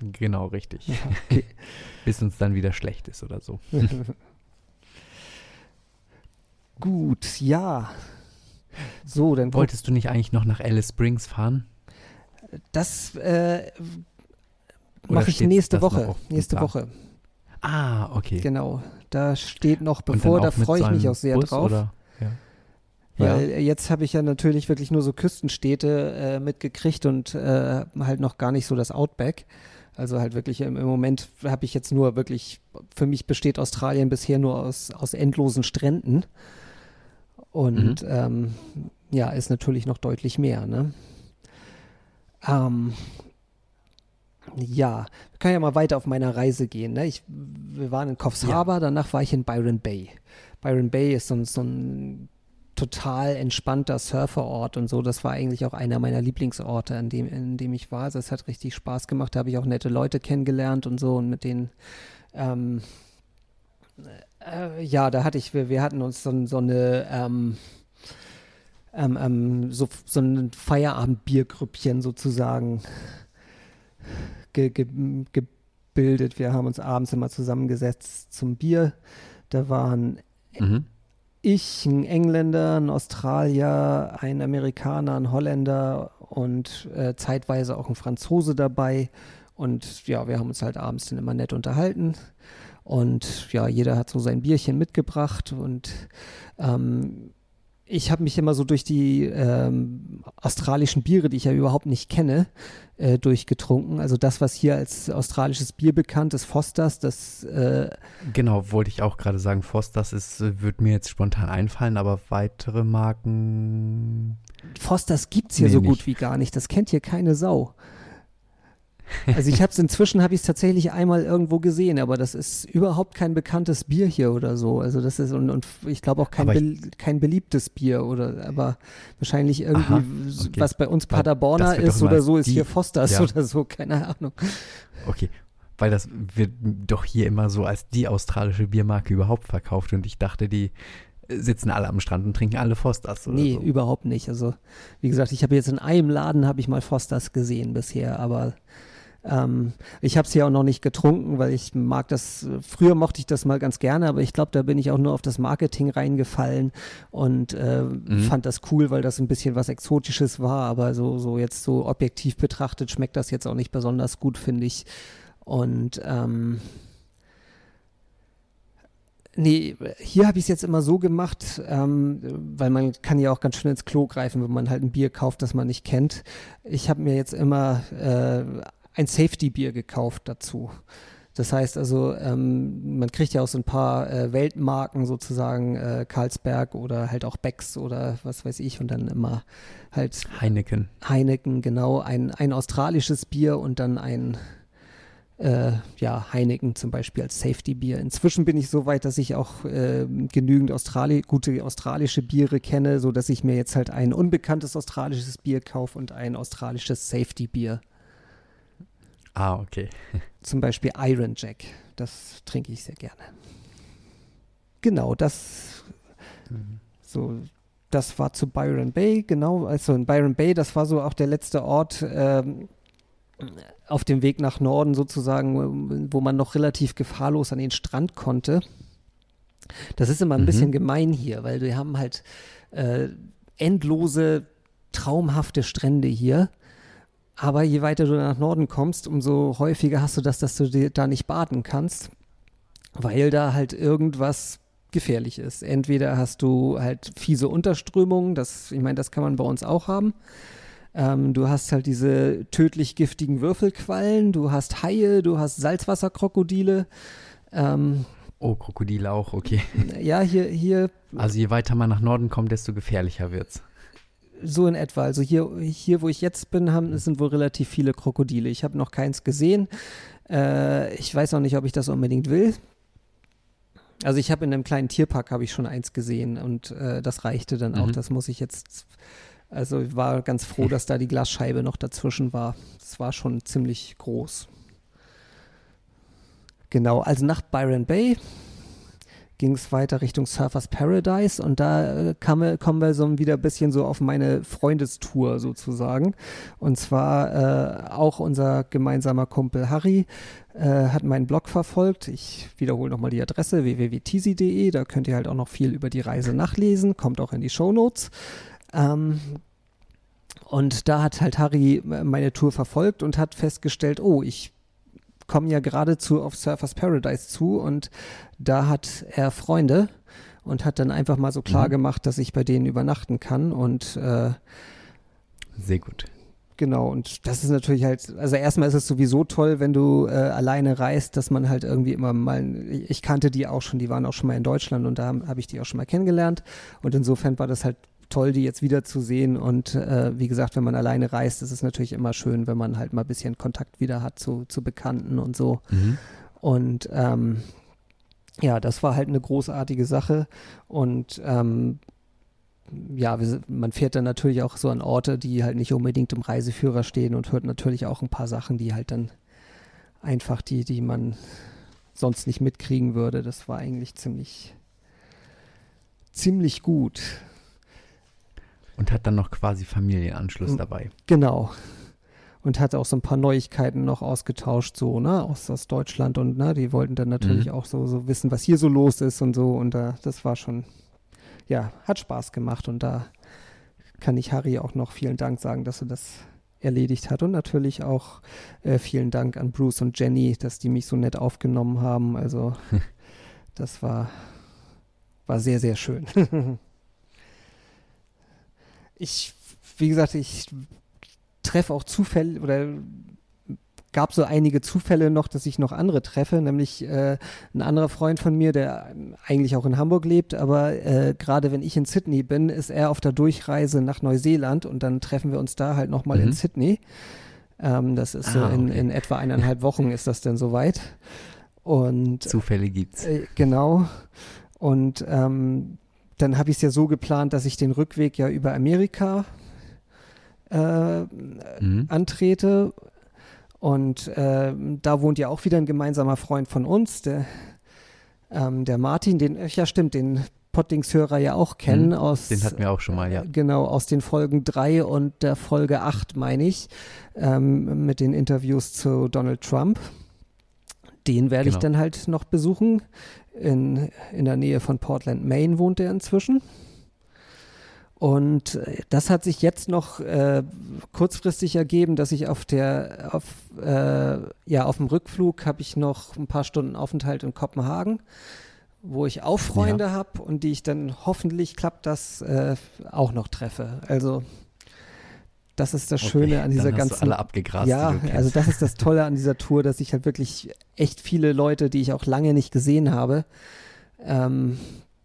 genau, richtig. Ja, okay. Bis uns dann wieder schlecht ist oder so. Gut, ja. So, dann Wolltest du nicht eigentlich noch nach Alice Springs fahren? Das äh, mache ich nächste Woche. Nächste Plan? Woche, Ah, okay. genau. Da steht noch bevor, da freue ich mich auch sehr Bus, drauf. Oder? Ja. Weil ja. jetzt habe ich ja natürlich wirklich nur so Küstenstädte äh, mitgekriegt und äh, halt noch gar nicht so das Outback. Also halt wirklich im, im Moment habe ich jetzt nur wirklich, für mich besteht Australien bisher nur aus, aus endlosen Stränden. Und Mhm. ähm, ja, ist natürlich noch deutlich mehr, ne? Ähm, ja, wir können ja mal weiter auf meiner Reise gehen. Ne? Ich, wir waren in Coffs Ja. Harbour, danach war ich in Byron Bay. Byron Bay ist so, ein- so ein total entspannter Surferort und so. Das war eigentlich auch einer meiner Lieblingsorte, an dem, in dem ich war. Also es hat richtig Spaß gemacht. Da habe ich auch nette Leute kennengelernt und so und mit denen ähm, äh, ja, da hatte ich, wir, wir hatten uns so, so eine ähm, ähm, ähm, so, so ein Feierabendbiergrüppchen sozusagen ge, ge, gebildet. Wir haben uns abends immer zusammengesetzt zum Bier. Da waren Mhm. ich, ein Engländer, ein Australier, ein Amerikaner, ein Holländer und äh, zeitweise auch ein Franzose dabei. Und ja, wir haben uns halt abends dann immer nett unterhalten. Und ja, jeder hat so sein Bierchen mitgebracht. Und ähm, ich habe mich immer so durch die ähm, australischen Biere, die ich ja überhaupt nicht kenne, äh, durchgetrunken. Also das, was hier als australisches Bier bekannt ist, Fosters, das äh, Genau, wollte ich auch gerade sagen. Fosters ist, wird mir jetzt spontan einfallen, aber weitere Marken. Fosters gibt's hier Nee, so nicht. gut wie gar nicht. Das kennt hier keine Sau. Also ich habe es inzwischen, habe ich es tatsächlich einmal irgendwo gesehen, aber das ist überhaupt kein bekanntes Bier hier oder so. Also das ist und, und ich glaube auch kein, bel- kein beliebtes Bier oder aber wahrscheinlich irgendwie, Aha, okay. was bei uns Paderborner ist oder so, ist die- hier Fosters ja. oder so, keine Ahnung. Okay, weil das wird doch hier immer so als die australische Biermarke überhaupt verkauft und ich dachte, die sitzen alle am Strand und trinken alle Fosters. Oder Nee, so. überhaupt nicht. Also, wie gesagt, ich habe jetzt in einem Laden habe ich mal Fosters gesehen bisher, aber ähm, ich habe es ja auch noch nicht getrunken, weil ich mag das, früher mochte ich das mal ganz gerne, aber ich glaube, da bin ich auch nur auf das Marketing reingefallen und äh, fand das cool, weil das ein bisschen was Exotisches war, aber so, so jetzt so objektiv betrachtet schmeckt das jetzt auch nicht besonders gut, finde ich. Und ähm, Nee, hier habe ich es jetzt immer so gemacht, ähm, weil man kann ja auch ganz schön ins Klo greifen, wenn man halt ein Bier kauft, das man nicht kennt. Ich habe mir jetzt immer äh, ein Safety-Bier gekauft dazu. Das heißt also, ähm, man kriegt ja auch so ein paar äh, Weltmarken sozusagen, äh, Carlsberg oder halt auch Becks oder was weiß ich und dann immer halt Heineken. Heineken, genau, ein, ein australisches Bier und dann ein äh, ja, Heineken zum Beispiel als Safety-Bier. Inzwischen bin ich so weit, dass ich auch äh, genügend Australi gute australische Biere kenne, sodass ich mir jetzt halt ein unbekanntes australisches Bier kaufe und ein australisches Safety-Bier. Ah, okay. Zum Beispiel Iron Jack. Das trinke ich sehr gerne. Genau, das so das war zu Byron Bay, genau. Also in Byron Bay, das war so auch der letzte Ort ähm, auf dem Weg nach Norden sozusagen, wo man noch relativ gefahrlos an den Strand konnte. Das ist immer ein mhm. bisschen gemein hier, weil wir haben halt äh, endlose, traumhafte Strände hier. Aber je weiter du nach Norden kommst, umso häufiger hast du das, dass du da nicht baden kannst, weil da halt irgendwas gefährlich ist. Entweder hast du halt fiese Unterströmungen, das, ich meine, das kann man bei uns auch haben. Ähm, du hast halt diese tödlich giftigen Würfelquallen, du hast Haie, du hast Salzwasserkrokodile. Ähm, oh, Krokodile auch, okay. Ja, hier, hier. Also je weiter man nach Norden kommt, desto gefährlicher wird's. So in etwa. Also hier, hier wo ich jetzt bin, haben, sind wohl relativ viele Krokodile. Ich habe noch keins gesehen. Äh, ich weiß auch nicht, ob ich das unbedingt will. Also ich habe in einem kleinen Tierpark habe ich schon eins gesehen und äh, das reichte dann mhm. auch. Das muss ich jetzt. Also ich war ganz froh, dass da die Glasscheibe noch dazwischen war. Das war schon ziemlich groß. Genau, also nach Byron Bay ging es weiter Richtung Surfers Paradise und da äh, kam, kommen wir so wieder ein bisschen so auf meine Freundestour sozusagen. Und zwar äh, auch unser gemeinsamer Kumpel Harry äh, hat meinen Blog verfolgt. Ich wiederhole nochmal die Adresse www.tizi.de. Da könnt ihr halt auch noch viel über die Reise nachlesen. Kommt auch in die Show Notes. Ähm, und da hat halt Harry meine Tour verfolgt und hat festgestellt, oh, ich komme ja geradezu auf Surfers Paradise zu und da hat er Freunde und hat dann einfach mal so klar mhm. gemacht, dass ich bei denen übernachten kann und äh, sehr gut. Genau, und das ist natürlich halt, also erstmal ist es sowieso toll, wenn du äh, alleine reist, dass man halt irgendwie immer mal, ich kannte die auch schon, die waren auch schon mal in Deutschland und da habe hab ich die auch schon mal kennengelernt und insofern war das halt toll, die jetzt wiederzusehen. Und äh, wie gesagt, wenn man alleine reist, ist es natürlich immer schön, wenn man halt mal ein bisschen Kontakt wieder hat zu, zu Bekannten und so. Mhm. Und ähm, ja, das war halt eine großartige Sache. Und ähm, ja, man fährt dann natürlich auch so an Orte, die halt nicht unbedingt im Reiseführer stehen und hört natürlich auch ein paar Sachen, die halt dann einfach die, die man sonst nicht mitkriegen würde. Das war eigentlich ziemlich, ziemlich gut. Und hat dann noch quasi Familienanschluss hm, dabei. Genau. Und hat auch so ein paar Neuigkeiten noch ausgetauscht, so, ne, aus, aus Deutschland und, ne, die wollten dann natürlich mhm. auch so, so wissen, was hier so los ist und so. Und da, das war schon, ja, hat Spaß gemacht. Und da kann ich Harry auch noch vielen Dank sagen, dass er das erledigt hat. Und natürlich auch äh, vielen Dank an Bruce und Jenny, dass die mich so nett aufgenommen haben. Also, das war, war sehr, sehr schön. ich, wie gesagt, ich treffe auch Zufälle oder gab so einige Zufälle noch, dass ich noch andere treffe, nämlich äh, ein anderer Freund von mir, der eigentlich auch in Hamburg lebt, aber äh, gerade wenn ich in Sydney bin, ist er auf der Durchreise nach Neuseeland und dann treffen wir uns da halt nochmal mhm. in Sydney. Ähm, das ist ah, so in, okay. in etwa eineinhalb Wochen ist das denn soweit. Und Zufälle gibt's. Äh, genau. Und ähm, dann habe ich es ja so geplant, dass ich den Rückweg ja über Amerika äh, mhm. antrete. Und äh, da wohnt ja auch wieder ein gemeinsamer Freund von uns, der, ähm, der Martin, den, ja stimmt, den Pottings-Hörer ja auch kennen. Mhm, aus, den hatten wir auch schon mal, ja. Genau, aus den Folgen 3 und der Folge 8, meine ich, ähm, mit den Interviews zu Donald Trump. Den werde genau. ich dann halt noch besuchen. In, in der Nähe von Portland, Maine wohnt er inzwischen. Und äh, das hat sich jetzt noch äh, kurzfristig ergeben, dass ich auf der, auf, äh, ja, auf dem Rückflug habe ich noch ein paar Stunden Aufenthalt in Kopenhagen, wo ich auch Freunde ja. habe und die ich dann hoffentlich klappt das äh, auch noch treffe. Also das ist das Schöne an dieser ganzen. alle abgegrast. Ja, also das ist das Tolle an dieser Tour, dass ich halt wirklich echt viele Leute, die ich auch lange nicht gesehen habe, ähm,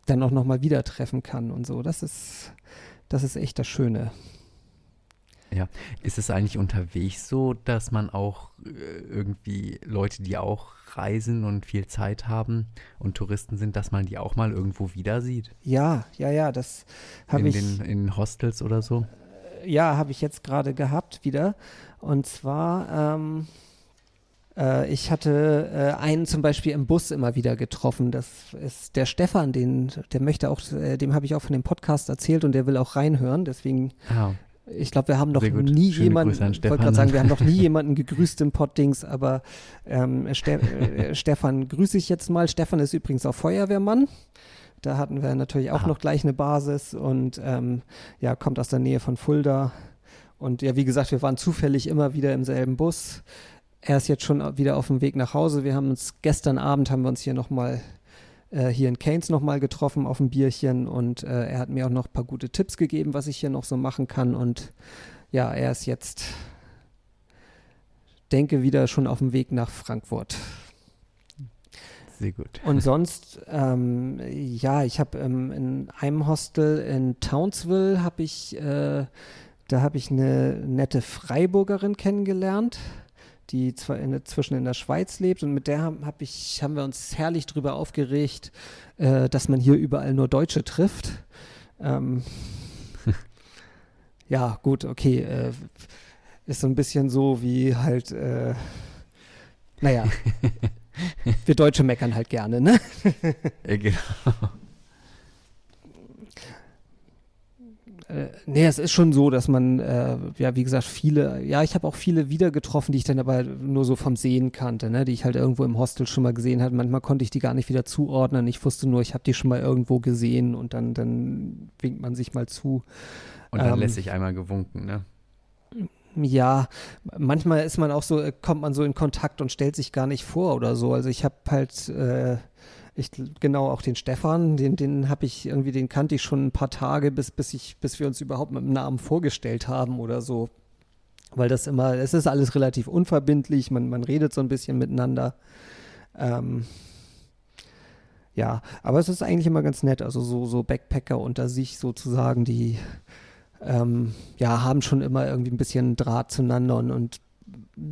dann auch nochmal wieder treffen kann und so. Das ist, das ist echt das Schöne. Ja, ist es eigentlich unterwegs so, dass man auch äh, irgendwie Leute, die auch reisen und viel Zeit haben und Touristen sind, dass man die auch mal irgendwo wieder sieht? Ja, ja, ja, das habe ich. Den, in Hostels oder so? Ja, habe ich jetzt gerade gehabt wieder. Und zwar ähm, Äh, ich hatte äh, einen zum Beispiel im Bus immer wieder getroffen. Das ist der Stefan, den, der möchte auch, äh, dem habe ich auch von dem Podcast erzählt und der will auch reinhören. Deswegen Ah, ich glaube, wir haben noch nie Schöne jemanden, ich wollte gerade sagen, wir haben noch nie jemanden gegrüßt im Poddings, aber ähm, Ste äh, Stefan grüße ich jetzt mal. Stefan ist übrigens auch Feuerwehrmann. Da hatten wir natürlich auch Aha. noch gleich eine Basis und ähm, ja, kommt aus der Nähe von Fulda. Und ja, wie gesagt, wir waren zufällig immer wieder im selben Bus. Er ist jetzt schon wieder auf dem Weg nach Hause. Wir haben uns gestern Abend haben wir uns hier nochmal äh, hier in Keynes nochmal getroffen auf ein Bierchen und äh, er hat mir auch noch ein paar gute Tipps gegeben, was ich hier noch so machen kann. Und ja, er ist jetzt, denke, wieder schon auf dem Weg nach Frankfurt. Sehr gut. Und sonst, ähm, ja, ich habe ähm, in einem Hostel in Townsville habe ich, äh, da habe ich eine nette Freiburgerin kennengelernt, die zwar in, inzwischen in der Schweiz lebt und mit der haben, hab ich, haben wir uns herrlich drüber aufgeregt, äh, dass man hier überall nur Deutsche trifft. Ähm, ja, gut, okay, äh, ist so ein bisschen so wie halt, äh, naja, wir Deutsche meckern halt gerne, ne? Äh, genau. Äh, nee, es ist schon so, dass man, äh, ja, wie gesagt, viele, ja, ich habe auch viele wieder getroffen, die ich dann aber nur so vom Sehen kannte, ne, die ich halt irgendwo im Hostel schon mal gesehen hatte. Manchmal konnte ich die gar nicht wieder zuordnen. Ich wusste nur, ich habe die schon mal irgendwo gesehen und dann, dann winkt man sich mal zu. Und dann Ähm, lässt sich einmal gewunken, ne? Ja, manchmal ist man auch so, äh, kommt man so in Kontakt und stellt sich gar nicht vor oder so. Also ich habe halt, äh, ich genau auch den Stefan, den, den habe ich irgendwie, den kannte ich schon ein paar Tage, bis, bis ich, bis wir uns überhaupt mit dem Namen vorgestellt haben oder so. Weil das immer, es ist alles relativ unverbindlich, man, man redet so ein bisschen miteinander. Ähm, ja, aber es ist eigentlich immer ganz nett, also so, so Backpacker unter sich sozusagen, die ähm, ja, haben schon immer irgendwie ein bisschen Draht zueinander und, und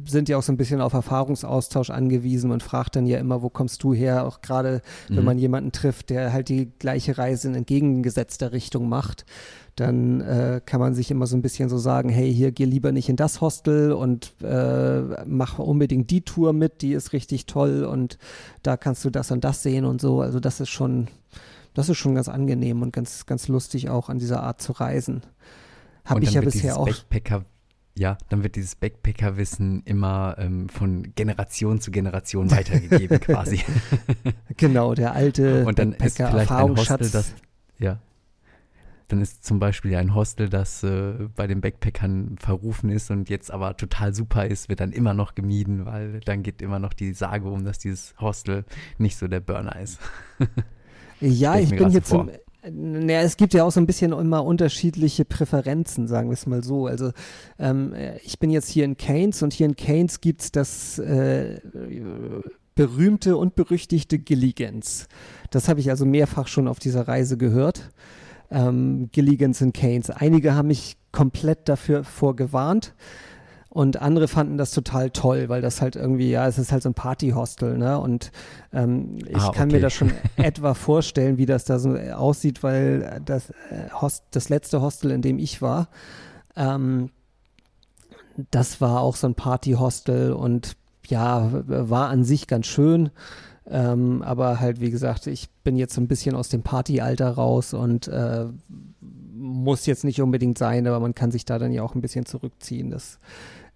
sind ja auch so ein bisschen auf Erfahrungsaustausch angewiesen. Man fragt dann ja immer, wo kommst du her? Auch gerade, wenn Mhm. man jemanden trifft, der halt die gleiche Reise in entgegengesetzter Richtung macht, dann äh, kann man sich immer so ein bisschen so sagen, hey, hier geh lieber nicht in das Hostel und äh, mach unbedingt die Tour mit, die ist richtig toll und da kannst du das und das sehen und so. Also das ist schon, das ist schon ganz angenehm und ganz, ganz lustig auch an dieser Art zu reisen. Habe ich ja bisher auch. Backpacker, ja, dann wird dieses Backpacker-Wissen immer ähm, von Generation zu Generation weitergegeben quasi. Genau, der alte Und dann ist vielleicht ein Hostel, das, ja, dann ist zum Beispiel ein Hostel, das äh, bei den Backpackern verrufen ist und jetzt aber total super ist, wird dann immer noch gemieden, weil dann geht immer noch die Sage um, dass dieses Hostel nicht so der Burner ist. Ja, ich ich bin jetzt so im, naja, es gibt ja auch so ein bisschen immer unterschiedliche Präferenzen, sagen wir es mal so. Also ähm, äh, ich bin jetzt hier in Keynes und hier in Keynes gibt es das äh, berühmte und berüchtigte Gilligans. Das habe ich also mehrfach schon auf dieser Reise gehört. Ähm, Gilligans in Keynes. Einige haben mich komplett dafür vorgewarnt. Und andere fanden das total toll, weil das halt irgendwie, ja, es ist halt so ein Partyhostel, ne? Und ähm, ich Ah, kann mir das schon etwa vorstellen, wie das da so äh, aussieht, weil das, äh, Host, das letzte Hostel, in dem ich war, ähm, das war auch so ein Partyhostel und ja, war an sich ganz schön. Ähm, aber halt, wie gesagt, ich bin jetzt so ein bisschen aus dem Partyalter raus und äh, muss jetzt nicht unbedingt sein, aber man kann sich da dann ja auch ein bisschen zurückziehen. Das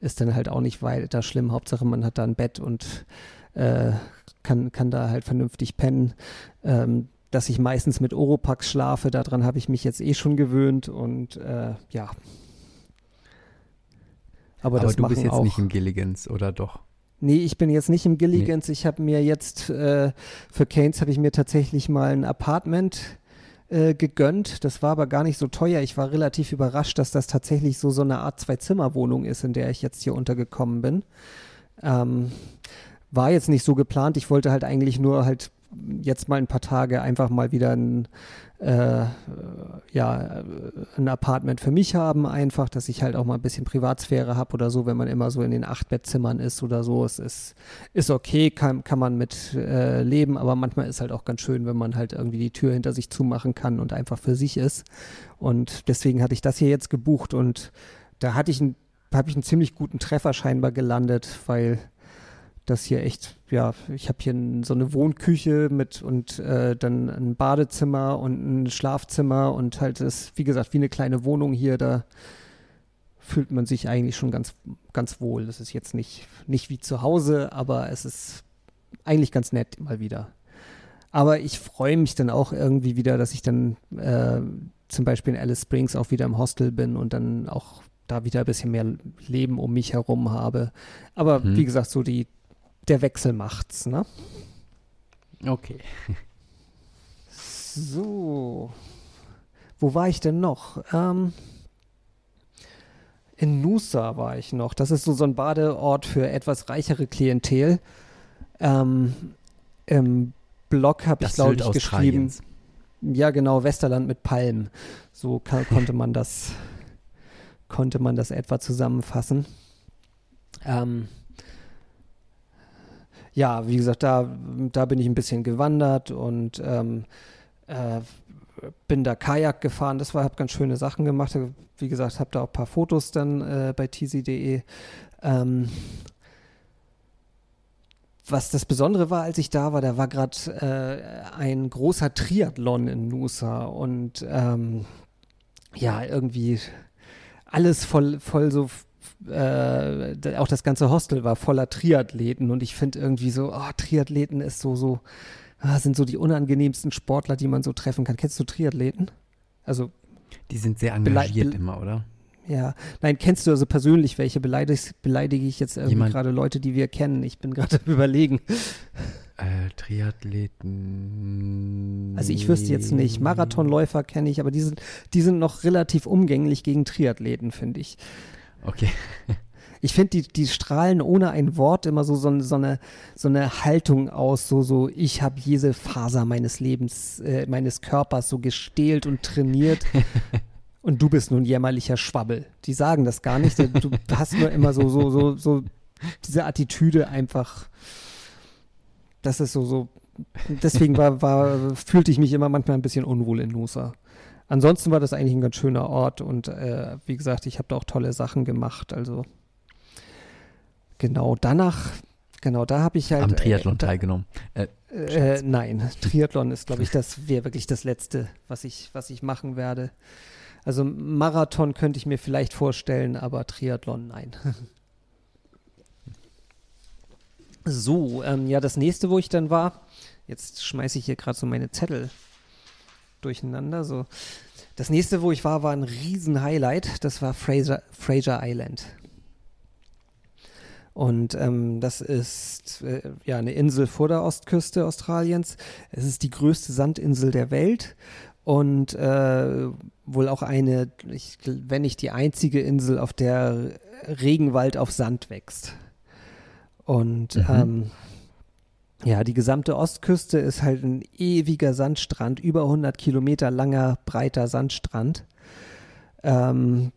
ist dann halt auch nicht weiter schlimm. Hauptsache, man hat da ein Bett und äh, kann, kann da halt vernünftig pennen. Ähm, dass ich meistens mit Oropax schlafe, daran habe ich mich jetzt eh schon gewöhnt und äh, ja. Aber, Aber du bist jetzt auch, nicht im Gilligans, oder doch? Nee, ich bin jetzt nicht im Gilligans. Ich habe mir jetzt äh, für Keynes habe ich mir tatsächlich mal ein Apartment äh, gegönnt. Das war aber gar nicht so teuer. Ich war relativ überrascht, dass das tatsächlich so so eine Art Zwei-Zimmer-Wohnung ist, in der ich jetzt hier untergekommen bin. Ähm, war jetzt nicht so geplant. Ich wollte halt eigentlich nur halt jetzt mal ein paar Tage einfach mal wieder ein, äh, ja, ein Apartment für mich haben, einfach, dass ich halt auch mal ein bisschen Privatsphäre habe oder so, wenn man immer so in den Achtbettzimmern ist oder so. Es ist, ist okay, kann, kann man mit äh, leben, aber manchmal ist halt auch ganz schön, wenn man halt irgendwie die Tür hinter sich zumachen kann und einfach für sich ist. Und deswegen hatte ich das hier jetzt gebucht und da hatte ich ein, habe ich einen ziemlich guten Treffer scheinbar gelandet, weil das hier echt, ja, ich habe hier so eine Wohnküche mit und äh, dann ein Badezimmer und ein Schlafzimmer und halt ist, wie gesagt, wie eine kleine Wohnung hier, da fühlt man sich eigentlich schon ganz, ganz wohl. Das ist jetzt nicht, nicht wie zu Hause, aber es ist eigentlich ganz nett mal wieder. Aber ich freue mich dann auch irgendwie wieder, dass ich dann äh, zum Beispiel in Alice Springs auch wieder im Hostel bin und dann auch da wieder ein bisschen mehr Leben um mich herum habe. Aber hm. wie gesagt, so die, der Wechsel macht's, ne? Okay. So. Wo war ich denn noch? Ähm, in Nusa war ich noch. Das ist so, so ein Badeort für etwas reichere Klientel. Ähm, Im Blog habe ich, glaube ich, geschrieben. Ja, genau, Westerland mit Palmen. So kann, konnte man das konnte man das etwa zusammenfassen. Ähm, ja, wie gesagt, da, da bin ich ein bisschen gewandert und ähm, äh, bin da Kajak gefahren. Das war, habe ganz schöne Sachen gemacht. Wie gesagt, habe da auch ein paar Fotos dann äh, bei tc.de. Ähm, was das Besondere war, als ich da war, da war gerade äh, ein großer Triathlon in Nusa und ähm, ja, irgendwie alles voll, voll so, äh, auch das ganze Hostel war voller Triathleten und ich finde irgendwie so, oh, Triathleten ist so, so, ah, sind so die unangenehmsten Sportler, die man so treffen kann. Kennst du Triathleten? Also. Die sind sehr engagiert immer, oder? Ja, nein, kennst du also persönlich welche? Beleidige, beleidige ich jetzt irgendwie gerade Leute, die wir kennen? Ich bin gerade überlegen. Äh, Triathleten. Also ich wüsste jetzt nicht. Marathonläufer kenne ich, aber die sind, die sind noch relativ umgänglich gegen Triathleten, finde ich. Okay. Ich finde, die, die strahlen ohne ein Wort immer so, so, so, eine, so eine Haltung aus, so, so, ich habe jede Faser meines Lebens, äh, meines Körpers so gestählt und trainiert. und du bist nun jämmerlicher Schwabbel. Die sagen das gar nicht. Du hast nur immer so, so, so, so diese Attitüde einfach das ist so, so, deswegen war, war, fühlte ich mich immer manchmal ein bisschen unwohl in Nusa. Ansonsten war das eigentlich ein ganz schöner Ort und äh, wie gesagt, ich habe da auch tolle Sachen gemacht. Also genau, danach, genau, da habe ich halt. Am Triathlon äh, teilgenommen. Äh, äh, nein, Triathlon ist, glaube ich, das wäre wirklich das Letzte, was ich, was ich machen werde. Also Marathon könnte ich mir vielleicht vorstellen, aber Triathlon nein. So, ähm, ja, das nächste, wo ich dann war, jetzt schmeiße ich hier gerade so meine Zettel durcheinander. So. Das nächste, wo ich war, war ein Riesen-Highlight. Das war Fraser, Fraser Island. Und ähm, das ist äh, ja eine Insel vor der Ostküste Australiens. Es ist die größte Sandinsel der Welt und äh, wohl auch eine, ich, wenn nicht die einzige Insel, auf der Regenwald auf Sand wächst. Und mhm. ähm, ja, die gesamte Ostküste ist halt ein ewiger Sandstrand, über 100 Kilometer langer, breiter Sandstrand. Ähm,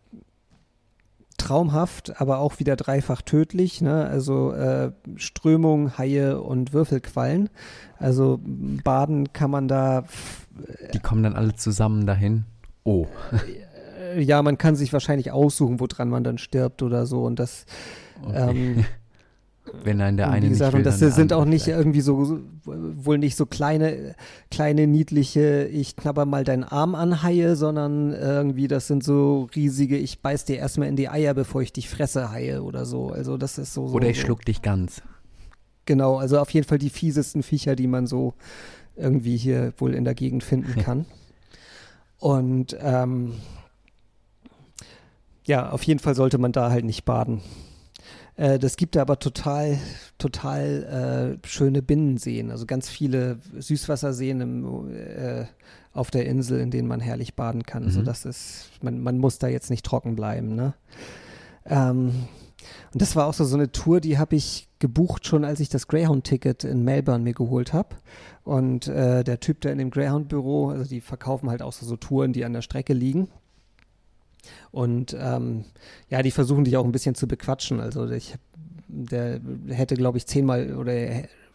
traumhaft, aber auch wieder dreifach tödlich. Ne? Also äh, Strömung, Haie und Würfelquallen. Also baden kann man da. Die kommen dann alle zusammen dahin. Oh. Ja, man kann sich wahrscheinlich aussuchen, woran man dann stirbt oder so. Und das. Okay. Ähm, wenn dann der eine wie gesagt, will, und das sind auch nicht irgendwie so, wohl nicht so kleine, kleine, niedliche, ich knabber mal deinen Arm an Haie, sondern irgendwie, das sind so riesige, ich beiß dir erstmal in die Eier, bevor ich dich fresse, Haie oder so. Also das ist so. so oder ich so. schluck dich ganz. Genau, also auf jeden Fall die fiesesten Viecher, die man so irgendwie hier wohl in der Gegend finden kann. und ähm, ja, auf jeden Fall sollte man da halt nicht baden. Äh, das gibt aber total, total äh, schöne Binnenseen, also ganz viele Süßwasserseen im, äh, auf der Insel, in denen man herrlich baden kann. Also mhm. Also das ist, man, man muss da jetzt nicht trocken bleiben. Ne? Ähm, und das war auch so, so eine Tour, die habe ich gebucht schon, als ich das Greyhound-Ticket in Melbourne mir geholt habe. Und äh, der Typ, der in dem Greyhound-Büro, also die verkaufen halt auch so, so Touren, die an der Strecke liegen. Und ähm, ja, die versuchen dich auch ein bisschen zu bequatschen. Also ich, der hätte, glaube ich, zehnmal oder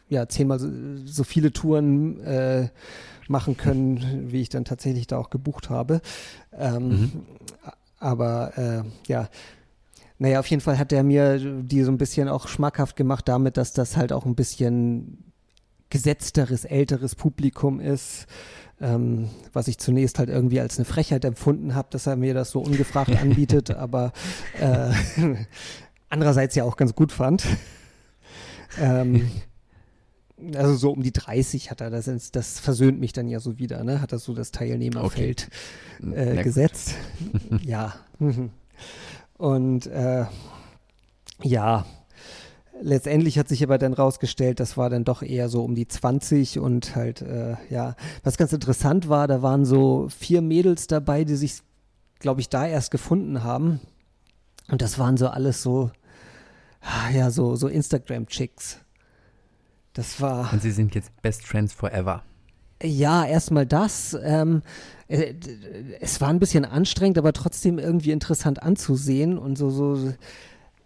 ja, zehnmal so, so viele Touren äh, machen können, wie ich dann tatsächlich da auch gebucht habe. Ähm, mhm. Aber äh, ja, naja, auf jeden Fall hat er mir die so ein bisschen auch schmackhaft gemacht damit, dass das halt auch ein bisschen gesetzteres, älteres Publikum ist. Ähm, was ich zunächst halt irgendwie als eine Frechheit empfunden habe, dass er mir das so ungefragt anbietet, aber äh, andererseits ja auch ganz gut fand. Ähm, also so um die 30 hat er das, das versöhnt mich dann ja so wieder, ne? Hat er so das Teilnehmerfeld okay. äh, gesetzt. ja. Und äh, ja, letztendlich hat sich aber dann rausgestellt, das war dann doch eher so um die 20 und halt, äh, ja, was ganz interessant war, da waren so vier Mädels dabei, die sich, glaube ich, da erst gefunden haben. Und das waren so alles so, ah, ja, so, so Instagram-Chicks. Das war. Und sie sind jetzt Best Friends Forever. Ja, erstmal das. Ähm, äh, es war ein bisschen anstrengend, aber trotzdem irgendwie interessant anzusehen und so, so,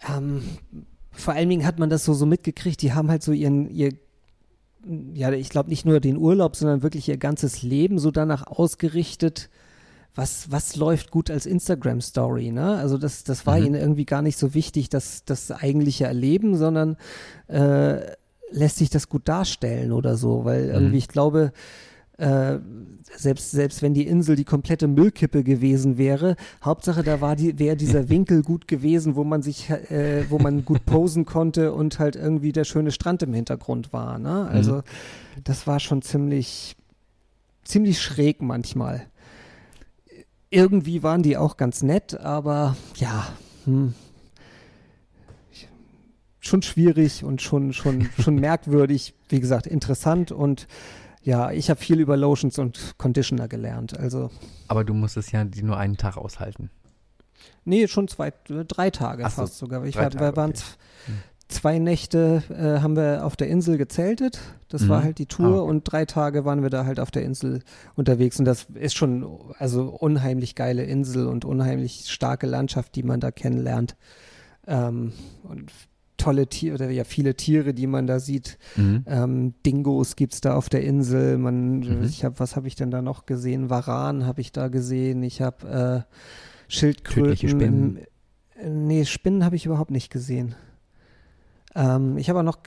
ähm, vor allen Dingen hat man das so, so mitgekriegt, die haben halt so ihren, ihr, ja, ich glaube nicht nur den Urlaub, sondern wirklich ihr ganzes Leben so danach ausgerichtet, was, was läuft gut als Instagram-Story, ne? Also das, das war mhm. ihnen irgendwie gar nicht so wichtig, das, das eigentliche Erleben, sondern äh, lässt sich das gut darstellen oder so, weil irgendwie, mhm. ich glaube, äh, selbst, selbst wenn die Insel die komplette Müllkippe gewesen wäre, Hauptsache da war die, wäre dieser Winkel gut gewesen, wo man sich, äh, wo man gut posen konnte und halt irgendwie der schöne Strand im Hintergrund war. Ne? Also mhm. das war schon ziemlich, ziemlich schräg manchmal. Irgendwie waren die auch ganz nett, aber ja, hm, schon schwierig und schon, schon, schon merkwürdig. Wie gesagt, interessant und ja, ich habe viel über Lotions und Conditioner gelernt. Also. Aber du musstest ja die nur einen Tag aushalten. Nee, schon zwei, drei Tage Ach fast so, sogar. Ich war, Tage, waren okay. Hm. zwei Nächte äh, haben wir auf der Insel gezeltet. Das mhm. war halt die Tour ah, okay. und drei Tage waren wir da halt auf der Insel unterwegs. Und das ist schon also unheimlich geile Insel und unheimlich starke Landschaft, die man da kennenlernt. Ähm, und tolle Tiere oder ja viele Tiere, die man da sieht. Mhm. Ähm, Dingos gibt es da auf der Insel. Man, mhm. ich habe, was habe ich denn da noch gesehen? Varan habe ich da gesehen. Ich habe äh, Schildkröten. Spinnen. Im, nee, Spinnen habe ich überhaupt nicht gesehen. Ähm, ich habe auch noch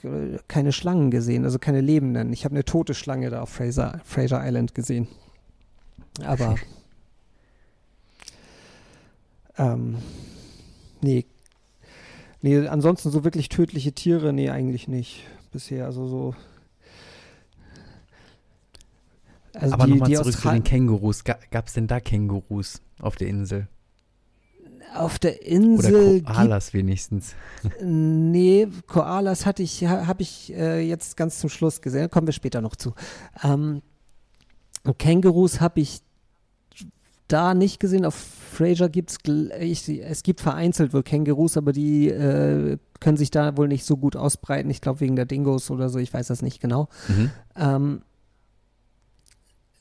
keine Schlangen gesehen, also keine lebenden. Ich habe eine tote Schlange da auf Fraser, Fraser Island gesehen. Aber ähm, nee, Nee, ansonsten so wirklich tödliche Tiere, nee, eigentlich nicht bisher. Also so. Also Aber nochmal zurück Austral zu den Kängurus. Gab es denn da Kängurus auf der Insel? Auf der Insel. Oder Koalas wenigstens. Nee, Koalas hatte ich, habe ich äh, jetzt ganz zum Schluss gesehen. Kommen wir später noch zu. Ähm, Kängurus habe ich da nicht gesehen. Auf Fraser gibt es, es gibt vereinzelt wohl Kängurus, aber die äh, können sich da wohl nicht so gut ausbreiten. Ich glaube wegen der Dingos oder so, ich weiß das nicht genau. Mhm. Ähm,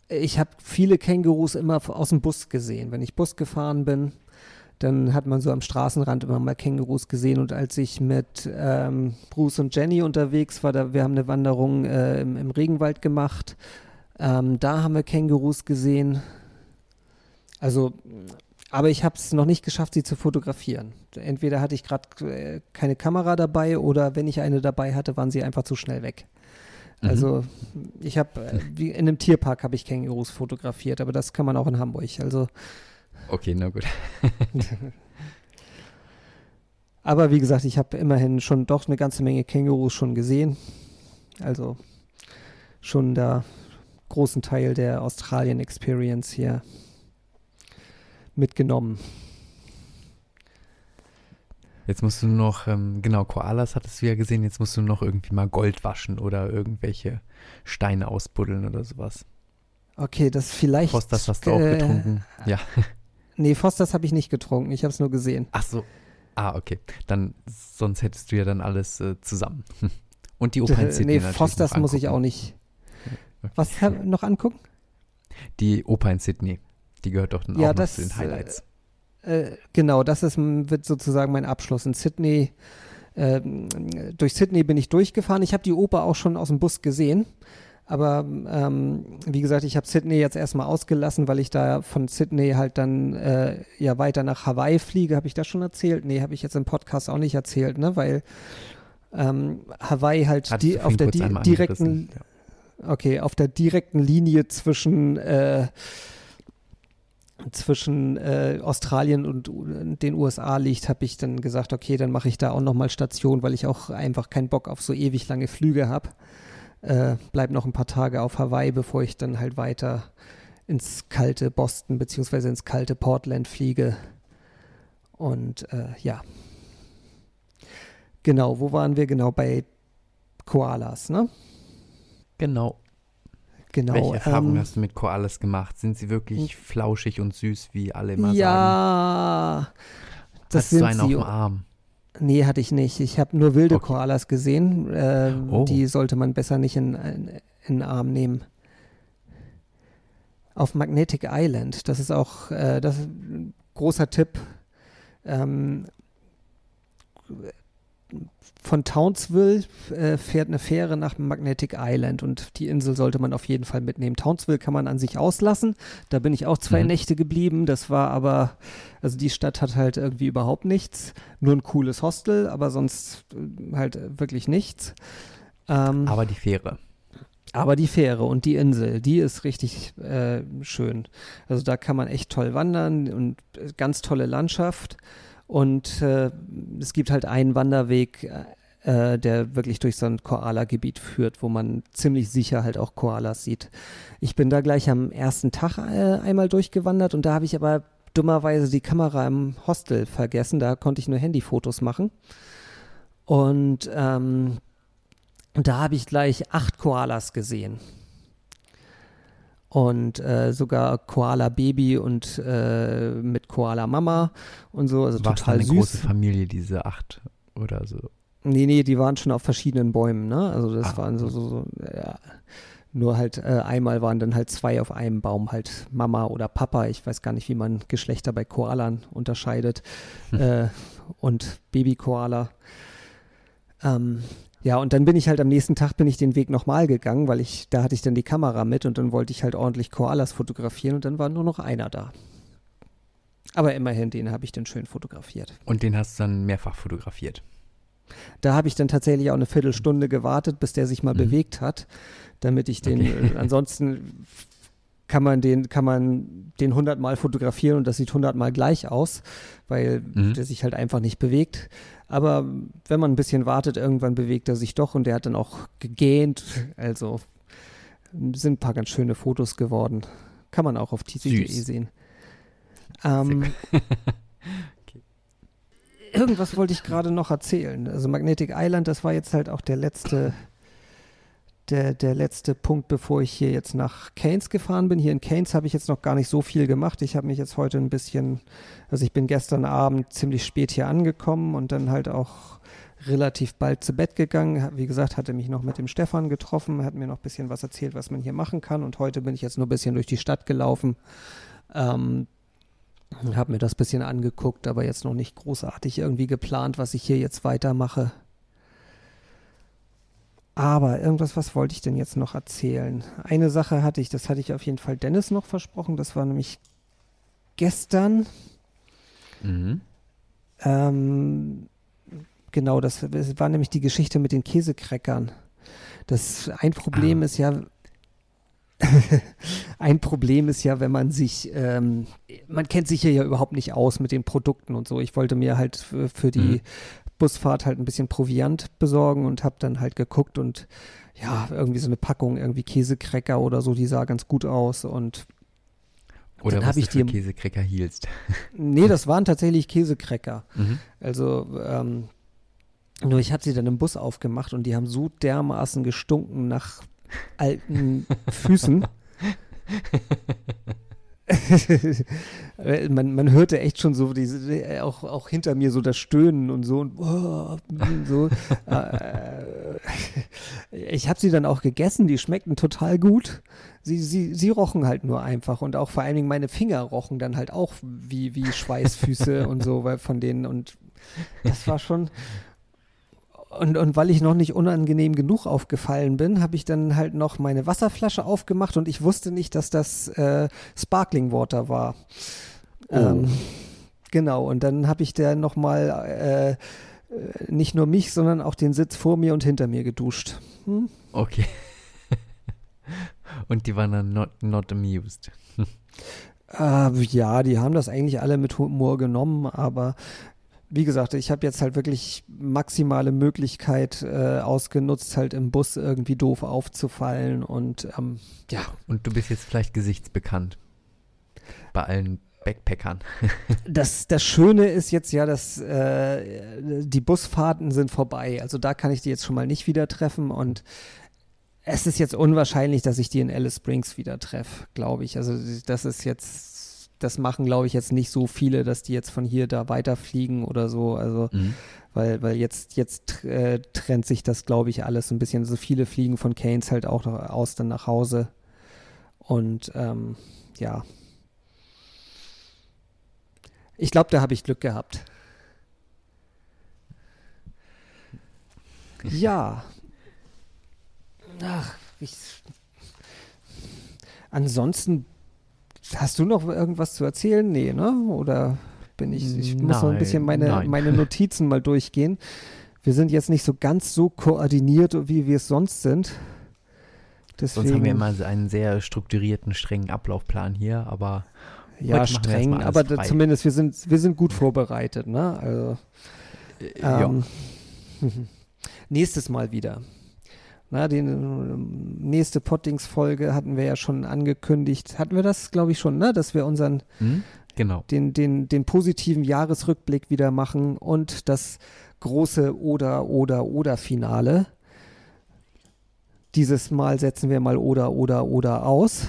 ich habe viele Kängurus immer aus dem Bus gesehen. Wenn ich Bus gefahren bin, dann hat man so am Straßenrand immer mal Kängurus gesehen. Und als ich mit ähm, Bruce und Jenny unterwegs war, da, wir haben eine Wanderung äh, im, im, Regenwald gemacht, ähm, da haben wir Kängurus gesehen. Also, aber ich habe es noch nicht geschafft, sie zu fotografieren. Entweder hatte ich gerade äh, keine Kamera dabei oder wenn ich eine dabei hatte, waren sie einfach zu schnell weg. Mhm. Also ich habe, äh, in einem Tierpark habe ich Kängurus fotografiert, aber das kann man auch in Hamburg. Also Okay, na gut. aber wie gesagt, ich habe immerhin schon doch eine ganze Menge Kängurus schon gesehen. Also schon da großen Teil der Australien Experience hier mitgenommen. Jetzt musst du noch, ähm, genau, Koalas hattest du ja gesehen, jetzt musst du noch irgendwie mal Gold waschen oder irgendwelche Steine ausbuddeln oder sowas. Okay, das vielleicht. Fosters hast du auch äh, getrunken. Ja. Nee, Fosters habe ich nicht getrunken, ich habe es nur gesehen. Ach so. Ah, okay. Dann, sonst hättest du ja dann alles äh, zusammen. Und die Oper in Sydney. Nee, Fosters muss ich auch nicht. Okay. Was noch angucken? Die Oper in Sydney. Die gehört doch dann ja, auch das, zu den Highlights. Äh, äh, genau, das ist, wird sozusagen mein Abschluss in Sydney. Ähm, durch Sydney bin ich durchgefahren. Ich habe die Oper auch schon aus dem Bus gesehen. Aber ähm, wie gesagt, ich habe Sydney jetzt erstmal ausgelassen, weil ich da von Sydney halt dann äh, ja weiter nach Hawaii fliege. Habe ich das schon erzählt? Nee, habe ich jetzt im Podcast auch nicht erzählt, ne? Weil ähm, Hawaii halt die, auf der di direkten, ja. okay, auf der direkten Linie zwischen äh, zwischen äh, Australien und den USA liegt, habe ich dann gesagt, okay, dann mache ich da auch nochmal Station, weil ich auch einfach keinen Bock auf so ewig lange Flüge habe. Äh, bleib noch ein paar Tage auf Hawaii, bevor ich dann halt weiter ins kalte Boston beziehungsweise ins kalte Portland fliege. Und äh, ja. Genau, wo waren wir? Genau bei Koalas, ne? Genau. Genau. Welche Erfahrungen ähm, hast du mit Koalas gemacht? Sind sie wirklich hm. flauschig und süß, wie alle immer ja, sagen? Ja, das hast sind du einen sie. auf dem Arm? Nee, hatte ich nicht. Ich habe nur wilde okay. Koalas gesehen. Äh, oh. Die sollte man besser nicht in, in, in, den Arm nehmen. Auf Magnetic Island, das ist auch äh, das ist ein großer Tipp. Ähm, von Townsville äh, fährt eine Fähre nach Magnetic Island und die Insel sollte man auf jeden Fall mitnehmen. Townsville kann man an sich auslassen. Da bin ich auch zwei mhm. Nächte geblieben. Das war aber, also die Stadt hat halt irgendwie überhaupt nichts. Nur ein cooles Hostel, aber sonst äh, halt wirklich nichts. Ähm, aber die Fähre. Aber die Fähre und die Insel, die ist richtig äh, schön. Also da kann man echt toll wandern und äh, ganz tolle Landschaft. Und äh, es gibt halt einen Wanderweg, äh, der wirklich durch so ein Koala-Gebiet führt, wo man ziemlich sicher halt auch Koalas sieht. Ich bin da gleich am ersten Tag äh, einmal durchgewandert und da habe ich aber dummerweise die Kamera im Hostel vergessen. Da konnte ich nur Handyfotos machen. Und ähm, da habe ich gleich acht Koalas gesehen und äh, sogar Koala Baby und äh, mit Koala Mama und so. Also War total eine süß. große Familie, diese acht oder so? Nee, nee, die waren schon auf verschiedenen Bäumen, ne? Also das ah, waren so, so, so ja. Nur halt äh, einmal waren dann halt zwei auf einem Baum, halt Mama oder Papa. Ich weiß gar nicht, wie man Geschlechter bei Koalern unterscheidet. Hm. Äh, und Baby-Koala. Ähm, ja, und dann bin ich halt am nächsten Tag bin ich den Weg nochmal gegangen, weil ich, da hatte ich dann die Kamera mit und dann wollte ich halt ordentlich Koalas fotografieren und dann war nur noch einer da. Aber immerhin, den habe ich dann schön fotografiert. Und den hast du dann mehrfach fotografiert? Da habe ich dann tatsächlich auch eine Viertelstunde gewartet, bis der sich mal mhm. bewegt hat, damit ich den, okay. äh, ansonsten kann man den, kann man den hundertmal fotografieren und das sieht hundertmal gleich aus, weil mhm. der sich halt einfach nicht bewegt. Aber wenn man ein bisschen wartet, irgendwann bewegt er sich doch und der hat dann auch gegähnt. Also sind ein paar ganz schöne Fotos geworden. Kann man auch auf tc.de sehen. Ähm, okay. Irgendwas wollte ich gerade noch erzählen. Also Magnetic Island, das war jetzt halt auch der letzte der, der letzte Punkt, bevor ich hier jetzt nach Keynes gefahren bin. Hier in Keynes habe ich jetzt noch gar nicht so viel gemacht. Ich habe mich jetzt heute ein bisschen, also ich bin gestern Abend ziemlich spät hier angekommen und dann halt auch relativ bald zu Bett gegangen. Wie gesagt, hatte mich noch mit dem Stefan getroffen, hat mir noch ein bisschen was erzählt, was man hier machen kann. Und heute bin ich jetzt nur ein bisschen durch die Stadt gelaufen. Ähm, habe mir das ein bisschen angeguckt, aber jetzt noch nicht großartig irgendwie geplant, was ich hier jetzt weitermache. Aber irgendwas, was wollte ich denn jetzt noch erzählen? Eine Sache hatte ich, das hatte ich auf jeden Fall Dennis noch versprochen. Das war nämlich gestern. Mhm. Ähm, genau, das, das, war nämlich die Geschichte mit den Käsekräckern. Das ein Problem ah. ist ja, ein Problem ist ja, wenn man sich, ähm, man kennt sich ja überhaupt nicht aus mit den Produkten und so. Ich wollte mir halt für, für die mhm. Busfahrt halt ein bisschen Proviant besorgen und habe dann halt geguckt und ja, irgendwie so eine Packung, irgendwie Käsekrecker oder so, die sah ganz gut aus und oder dann was ich du für die, Käsekrecker hielst. Nee, das waren tatsächlich Käsekrecker. Mhm. Also, ähm, nur ich habe sie dann im Bus aufgemacht und die haben so dermaßen gestunken nach alten Füßen. man, man hörte echt schon so diese, auch, auch hinter mir so das Stöhnen und so und, oh, so. Äh, ich habe sie dann auch gegessen, die schmeckten total gut. Sie, sie, sie rochen halt nur einfach und auch vor allen Dingen meine Finger rochen dann halt auch wie, wie Schweißfüße und so, weil von denen und das war schon, und, und weil ich noch nicht unangenehm genug aufgefallen bin, habe ich dann halt noch meine Wasserflasche aufgemacht und ich wusste nicht, dass das äh, Sparkling Water war. Oh. Ähm, genau, und dann habe ich da nochmal äh, nicht nur mich, sondern auch den Sitz vor mir und hinter mir geduscht. Hm? Okay. und die waren dann not, not amused. Äh, ja, die haben das eigentlich alle mit Humor genommen, aber wie gesagt, ich habe jetzt halt wirklich maximale Möglichkeit äh, ausgenutzt, halt im Bus irgendwie doof aufzufallen und ähm, ja. Und du bist jetzt vielleicht gesichtsbekannt bei allen Backpackern. das, das Schöne ist jetzt ja, dass äh, die Busfahrten sind vorbei. Also da kann ich die jetzt schon mal nicht wieder treffen und es ist jetzt unwahrscheinlich, dass ich die in Alice Springs wieder treffe, glaube ich. Also das ist jetzt das machen, glaube ich, jetzt nicht so viele, dass die jetzt von hier da weiterfliegen oder so. Also, mhm. weil, weil jetzt, jetzt äh, trennt sich das, glaube ich, alles ein bisschen. So also viele fliegen von Keynes halt auch noch aus dann nach Hause. Und ähm, ja. Ich glaube, da habe ich Glück gehabt. Ja. Ach, ich. Ansonsten Hast du noch irgendwas zu erzählen? Nee, ne? Oder bin ich, ich muss noch ein bisschen meine, meine Notizen mal durchgehen. Wir sind jetzt nicht so ganz so koordiniert, wie wir es sonst sind. Deswegen, sonst haben wir immer einen sehr strukturierten, strengen Ablaufplan hier, aber ja, streng, aber da, zumindest wir sind, wir sind gut vorbereitet, ne? Also, äh, ähm, ja. nächstes Mal wieder. Na, die nächste Pottings-Folge hatten wir ja schon angekündigt. Hatten wir das, glaube ich, schon, ne? Dass wir unseren mhm, genau. den, den, den positiven Jahresrückblick wieder machen und das große Oder, Oder, Oder-Finale. Dieses Mal setzen wir mal Oder, Oder, Oder aus.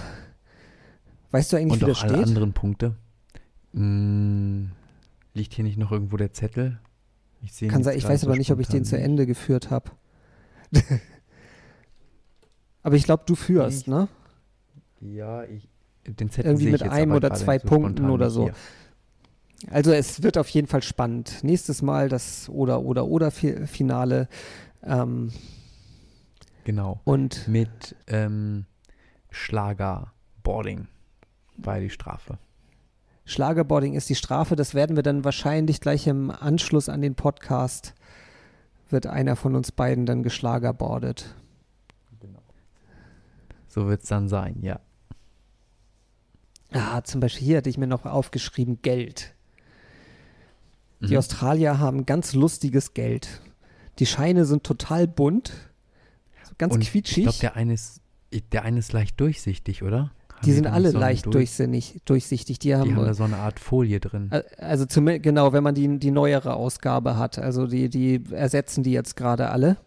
Weißt du eigentlich, und wie das steht? alle anderen Punkte. Hm, liegt hier nicht noch irgendwo der Zettel? Ich, Kann sein, ich weiß aber nicht, ob ich den zu Ende geführt habe. Aber ich glaube, du führst, ich, ne? Ja, ich. Den Zettel Irgendwie mit einem oder zwei Punkten oder so. Hier. Also es wird auf jeden Fall spannend. Nächstes Mal das oder oder oder Finale. Ähm, genau. Und mit ähm, Schlagerboarding war die Strafe. Schlagerboarding ist die Strafe. Das werden wir dann wahrscheinlich gleich im Anschluss an den Podcast wird einer von uns beiden dann geschlagerbordet. So wird es dann sein, ja. Ah, zum Beispiel hier hatte ich mir noch aufgeschrieben Geld. Die mhm. Australier haben ganz lustiges Geld. Die Scheine sind total bunt, ganz Und quietschig. Ich glaube, der eine ist, der eine ist leicht durchsichtig, oder? Haben die sind alle so leicht durch, durchsichtig. Die haben, die haben da so eine Art Folie drin. Also zum, genau, wenn man die, die neuere Ausgabe hat. Also die, die ersetzen die jetzt gerade alle.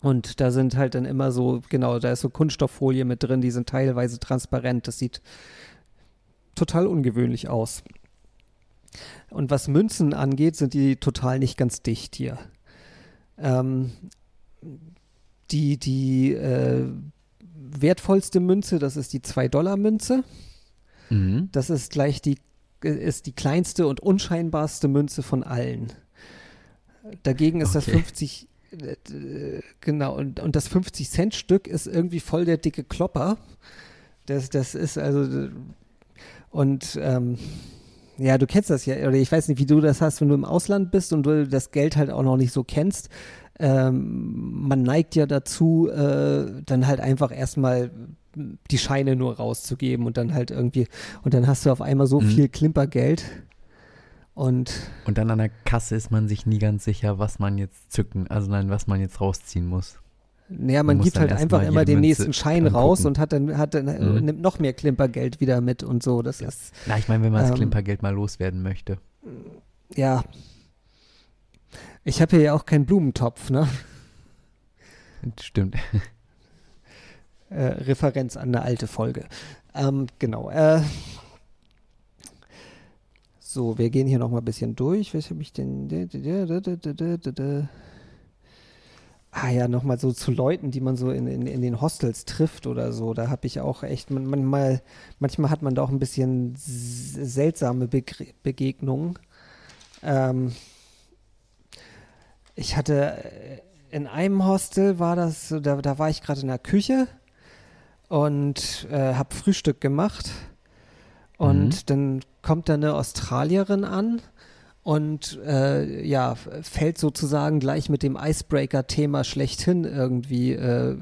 Und da sind halt dann immer so, genau, da ist so Kunststofffolie mit drin, die sind teilweise transparent. Das sieht total ungewöhnlich aus. Und was Münzen angeht, sind die total nicht ganz dicht hier. Ähm, die die äh, wertvollste Münze, das ist die 2-Dollar-Münze. Mhm. Das ist gleich die, ist die kleinste und unscheinbarste Münze von allen. Dagegen ist okay. das 50, Genau, und, und das 50-Cent-Stück ist irgendwie voll der dicke Klopper. Das, das ist also. Und ähm, ja, du kennst das ja, oder ich weiß nicht, wie du das hast, wenn du im Ausland bist und du das Geld halt auch noch nicht so kennst. Ähm, man neigt ja dazu, äh, dann halt einfach erstmal die Scheine nur rauszugeben und dann halt irgendwie, und dann hast du auf einmal so mhm. viel Klimpergeld und, und dann an der Kasse ist man sich nie ganz sicher, was man jetzt zücken, also nein, was man jetzt rausziehen muss. Naja, man, man gibt halt einfach immer den Münze nächsten Schein angucken. raus und hat dann, hat dann mhm. nimmt noch mehr Klimpergeld wieder mit und so. Das ja. ist, Na, ich meine, wenn man ähm, das Klimpergeld mal loswerden möchte. Ja. Ich habe hier ja auch keinen Blumentopf, ne? Stimmt. Äh, Referenz an eine alte Folge. Ähm, genau. Äh, so, wir gehen hier noch mal ein bisschen durch. Was habe ich denn? Ah ja, noch mal so zu Leuten, die man so in, in, in den Hostels trifft oder so. Da habe ich auch echt, manchmal, manchmal hat man da auch ein bisschen seltsame Be Begegnungen. Ähm, ich hatte äh, in einem Hostel war das, da, da war ich gerade in der Küche und äh, habe Frühstück gemacht. Und mhm. dann kommt da eine Australierin an und äh, ja, fällt sozusagen gleich mit dem Icebreaker-Thema schlechthin irgendwie äh,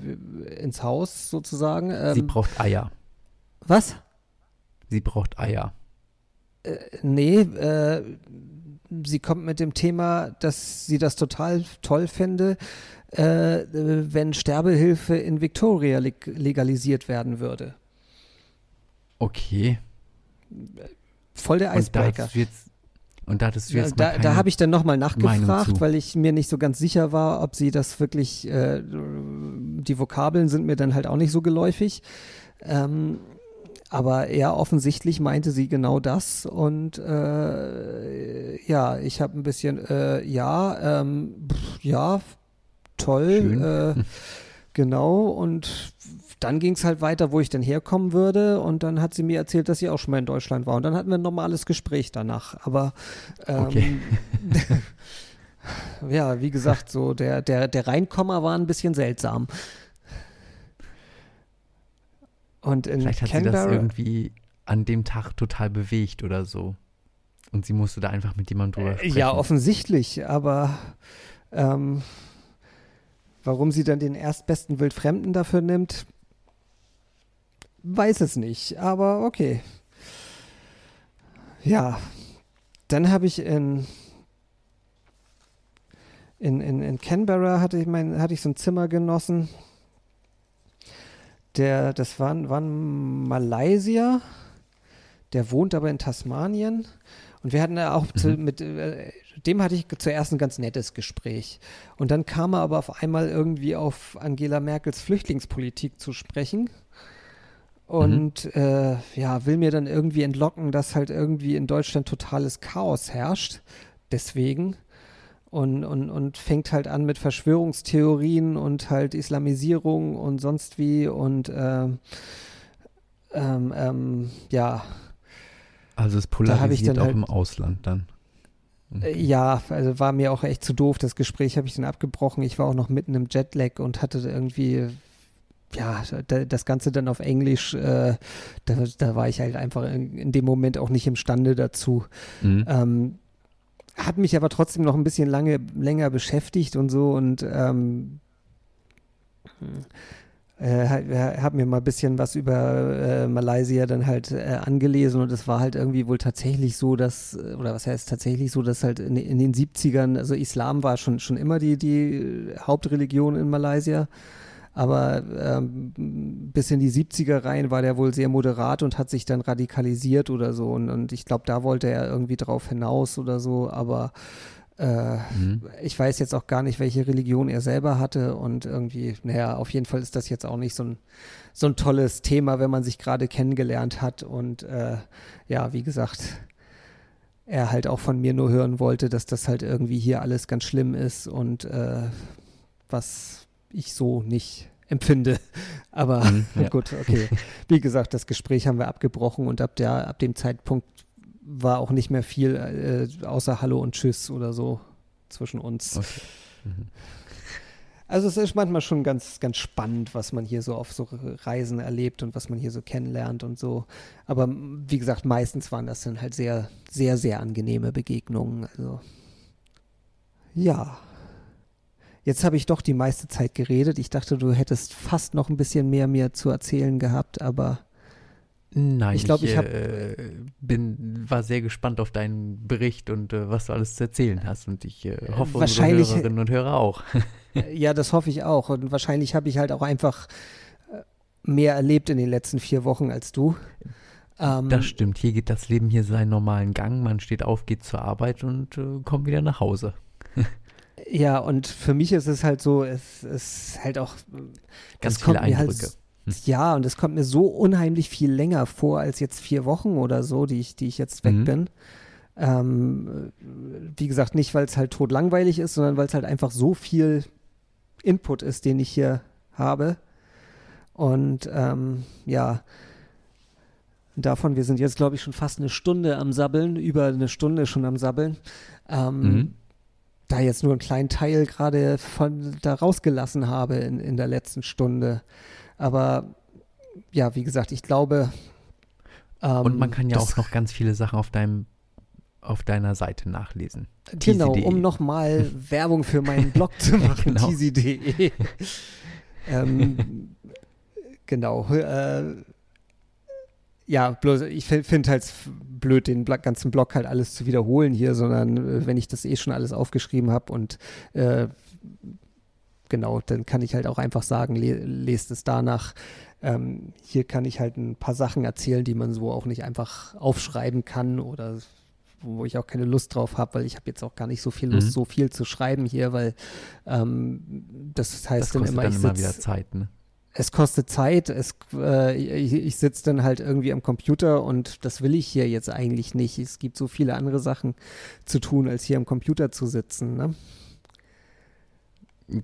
ins Haus sozusagen. Ähm, Sie braucht Eier. Was? Sie braucht Eier. Äh, nee, äh, sie kommt mit dem Thema, dass sie das total toll fände, äh, wenn Sterbehilfe in Victoria leg legalisiert werden würde. Okay. Voll der Icebreaker. Und da hattest du jetzt Da, da habe ich dann nochmal nachgefragt, weil ich mir nicht so ganz sicher war, ob sie das wirklich, äh, die Vokabeln sind mir dann halt auch nicht so geläufig. Ähm, aber eher offensichtlich meinte sie genau das und äh, ja, ich habe ein bisschen, äh, ja, ähm, pff, ja, toll, äh, genau und dann ging es halt weiter, wo ich denn herkommen würde und dann hat sie mir erzählt, dass sie auch schon mal in Deutschland war und dann hatten wir ein normales Gespräch danach, aber ähm, okay. ja, wie gesagt, so der, der, der Reinkommer war ein bisschen seltsam. Und in Vielleicht hat Canberra, sie das irgendwie an dem Tag total bewegt oder so. Und sie musste da einfach mit jemandem drüber sprechen. Ja, offensichtlich, aber ähm, warum sie dann den erstbesten Wildfremden dafür nimmt, weiß es nicht, aber okay. Ja, dann habe ich in, in, in, in Canberra hatte ich, mein, hatte ich so ein Zimmer genossen der, das war, war ein Malaysier, der wohnt aber in Tasmanien. Und wir hatten auch zu, mhm. mit äh, dem hatte ich zuerst ein ganz nettes Gespräch. Und dann kam er aber auf einmal irgendwie auf Angela Merkels Flüchtlingspolitik zu sprechen. Und mhm. äh, ja, will mir dann irgendwie entlocken, dass halt irgendwie in Deutschland totales Chaos herrscht. Deswegen und, und, und fängt halt an mit Verschwörungstheorien und halt Islamisierung und sonst wie und ähm, ähm, ähm, ja. Also es polarisiert auch halt, im Ausland dann. Okay. Äh, ja, also war mir auch echt zu doof. Das Gespräch habe ich dann abgebrochen. Ich war auch noch mitten im Jetlag und hatte irgendwie ja, das Ganze dann auf Englisch, äh, da, da, war ich halt einfach in, in, dem Moment auch nicht imstande dazu. Mhm. Ähm, hat mich aber trotzdem noch ein bisschen lange, länger beschäftigt und so und ähm, äh, habe mir mal ein bisschen was über äh, Malaysia dann halt äh, angelesen und es war halt irgendwie wohl tatsächlich so, dass, oder was heißt tatsächlich so, dass halt in, in den 70ern, also Islam war schon, schon immer die, die Hauptreligion in Malaysia aber ähm, bis in die 70er rein war der wohl sehr moderat und hat sich dann radikalisiert oder so. Und, und ich glaube, da wollte er irgendwie drauf hinaus oder so. Aber äh, mhm. ich weiß jetzt auch gar nicht, welche Religion er selber hatte. Und irgendwie, naja, auf jeden Fall ist das jetzt auch nicht so ein, so ein tolles Thema, wenn man sich gerade kennengelernt hat. Und äh, ja, wie gesagt, er halt auch von mir nur hören wollte, dass das halt irgendwie hier alles ganz schlimm ist und äh, was ich so nicht empfinde. Aber mhm, ja. gut, okay. Wie gesagt, das Gespräch haben wir abgebrochen und ab, der, ab dem Zeitpunkt war auch nicht mehr viel äh, außer Hallo und Tschüss oder so zwischen uns. Okay. Mhm. Also es ist manchmal schon ganz, ganz spannend, was man hier so auf so Reisen erlebt und was man hier so kennenlernt und so. Aber wie gesagt, meistens waren das dann halt sehr, sehr, sehr angenehme Begegnungen. Also ja. Jetzt habe ich doch die meiste Zeit geredet. Ich dachte, du hättest fast noch ein bisschen mehr mir zu erzählen gehabt, aber Nein, ich glaube, ich, ich äh, bin, war sehr gespannt auf deinen Bericht und äh, was du alles zu erzählen hast. Und ich äh, hoffe, unsere Hörerinnen und Hörer auch. ja, das hoffe ich auch. Und wahrscheinlich habe ich halt auch einfach äh, mehr erlebt in den letzten vier Wochen als du. Ähm, das stimmt. Hier geht das Leben hier seinen normalen Gang. Man steht auf, geht zur Arbeit und äh, kommt wieder nach Hause. Ja, und für mich ist es halt so, es ist halt auch ganz viele halt Eindrücke. Halt, ja, und es kommt mir so unheimlich viel länger vor als jetzt vier Wochen oder so, die ich, die ich jetzt weg mhm. bin. Ähm, wie gesagt, nicht, weil es halt tot langweilig ist, sondern weil es halt einfach so viel Input ist, den ich hier habe. Und ähm, ja, davon, wir sind jetzt, glaube ich, schon fast eine Stunde am Sabbeln, über eine Stunde schon am Sabbeln. Ähm, mhm da jetzt nur einen kleinen Teil gerade von da rausgelassen habe in, in der letzten Stunde. Aber ja, wie gesagt, ich glaube. Ähm, Und man kann ja auch noch ganz viele Sachen auf deinem auf deiner Seite nachlesen. Genau, um nochmal Werbung für meinen Blog zu machen, genau. tizi.de. ähm, genau. Äh, ja, bloß ich finde halt blöd, den ganzen Blog halt alles zu wiederholen hier, sondern äh, wenn ich das eh schon alles aufgeschrieben habe und äh, genau, dann kann ich halt auch einfach sagen, le lest es danach. Ähm, hier kann ich halt ein paar Sachen erzählen, die man so auch nicht einfach aufschreiben kann oder wo ich auch keine Lust drauf habe, weil ich habe jetzt auch gar nicht so viel Lust, mhm. so viel zu schreiben hier, weil ähm, das heißt das dann immer, dann ich immer wieder Zeit, ne? Es kostet Zeit, es, äh, ich, ich sitze dann halt irgendwie am Computer und das will ich hier jetzt eigentlich nicht. Es gibt so viele andere Sachen zu tun, als hier am Computer zu sitzen. Ne?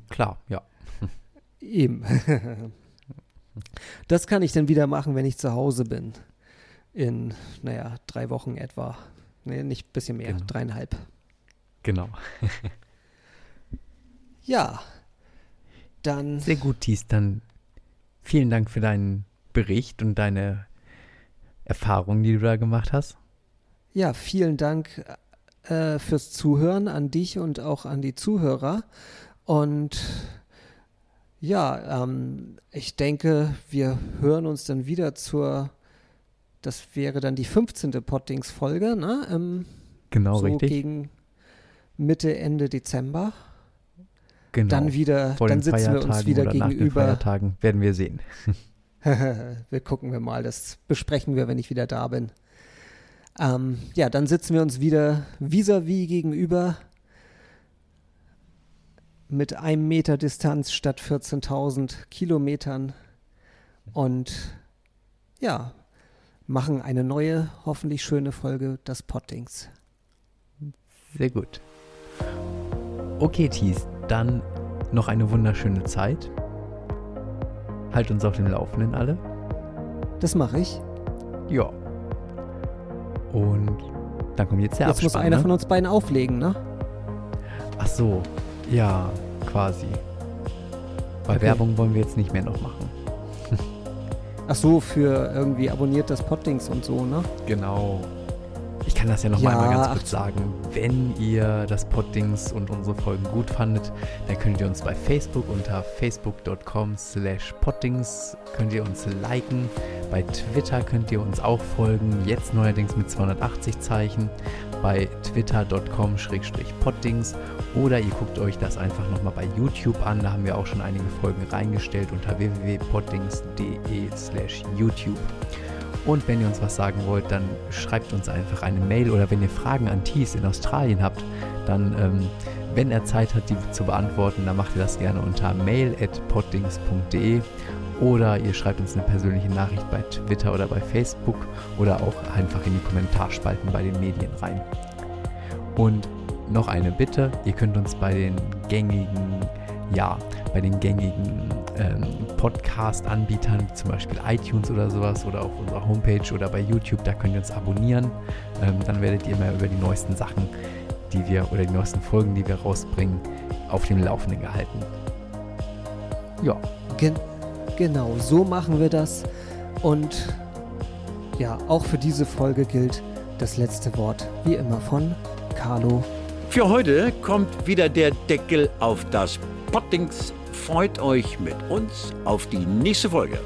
Klar, ja. Eben. das kann ich dann wieder machen, wenn ich zu Hause bin. In, naja, drei Wochen etwa. Nee, nicht ein bisschen mehr, genau. dreieinhalb. Genau. ja. Dann. Sehr gut, Thies. Dann Vielen Dank für deinen Bericht und deine Erfahrungen, die du da gemacht hast. Ja, vielen Dank äh, fürs Zuhören an dich und auch an die Zuhörer. Und ja, ähm, ich denke, wir hören uns dann wieder zur, das wäre dann die 15. Pottings-Folge, ne? Ähm, genau, so richtig. gegen Mitte, Ende Dezember. Genau. Dann wieder, Vor dann sitzen wir uns wieder gegenüber. Nach den Feiertagen werden wir sehen. wir gucken wir mal, das besprechen wir, wenn ich wieder da bin. Ähm, ja, dann sitzen wir uns wieder vis-à-vis -vis gegenüber mit einem Meter Distanz statt 14.000 Kilometern und ja, machen eine neue, hoffentlich schöne Folge des Pottings. Sehr gut. Okay, Thies, dann noch eine wunderschöne Zeit. Halt uns auf dem Laufenden alle. Das mache ich. Ja. Und dann kommt jetzt der Jetzt Abspann, muss einer ne? von uns beiden auflegen, ne? Ach so, ja, quasi. Bei Okay. Werbung wollen wir jetzt nicht mehr noch machen. Ach so, für irgendwie abonniert das Poddings und so, ne? Genau. Ich kann das ja noch mal Ja, einmal ganz kurz sagen. Wenn ihr das Poddings und unsere Folgen gut fandet, dann könnt ihr uns bei Facebook unter facebook.com slash poddings könnt ihr uns liken. Bei Twitter könnt ihr uns auch folgen, jetzt neuerdings mit 280 Zeichen. Bei twitter.com schrägstrich poddings oder ihr guckt euch das einfach nochmal bei YouTube an. Da haben wir auch schon einige Folgen reingestellt unter www.poddings.de slash YouTube. Und wenn ihr uns was sagen wollt, dann schreibt uns einfach eine Mail oder wenn ihr Fragen an Thies in Australien habt, dann, ähm, wenn er Zeit hat, die zu beantworten, dann macht ihr das gerne unter mail.poddings.de oder ihr schreibt uns eine persönliche Nachricht bei Twitter oder bei Facebook oder auch einfach in die Kommentarspalten bei den Medien rein. Und noch eine Bitte, ihr könnt uns bei den gängigen, ja, bei den gängigen ähm, Podcast-Anbietern, wie zum Beispiel iTunes oder sowas, oder auf unserer Homepage oder bei YouTube, da könnt ihr uns abonnieren. Ähm, dann werdet ihr immer über die neuesten Sachen, die wir oder die neuesten Folgen, die wir rausbringen, auf dem Laufenden gehalten. Ja, Gen genau, so machen wir das. Und ja, auch für diese Folge gilt das letzte Wort wie immer von Carlo. Für heute kommt wieder der Deckel auf das Pottings. Freut euch mit uns auf die nächste Folge.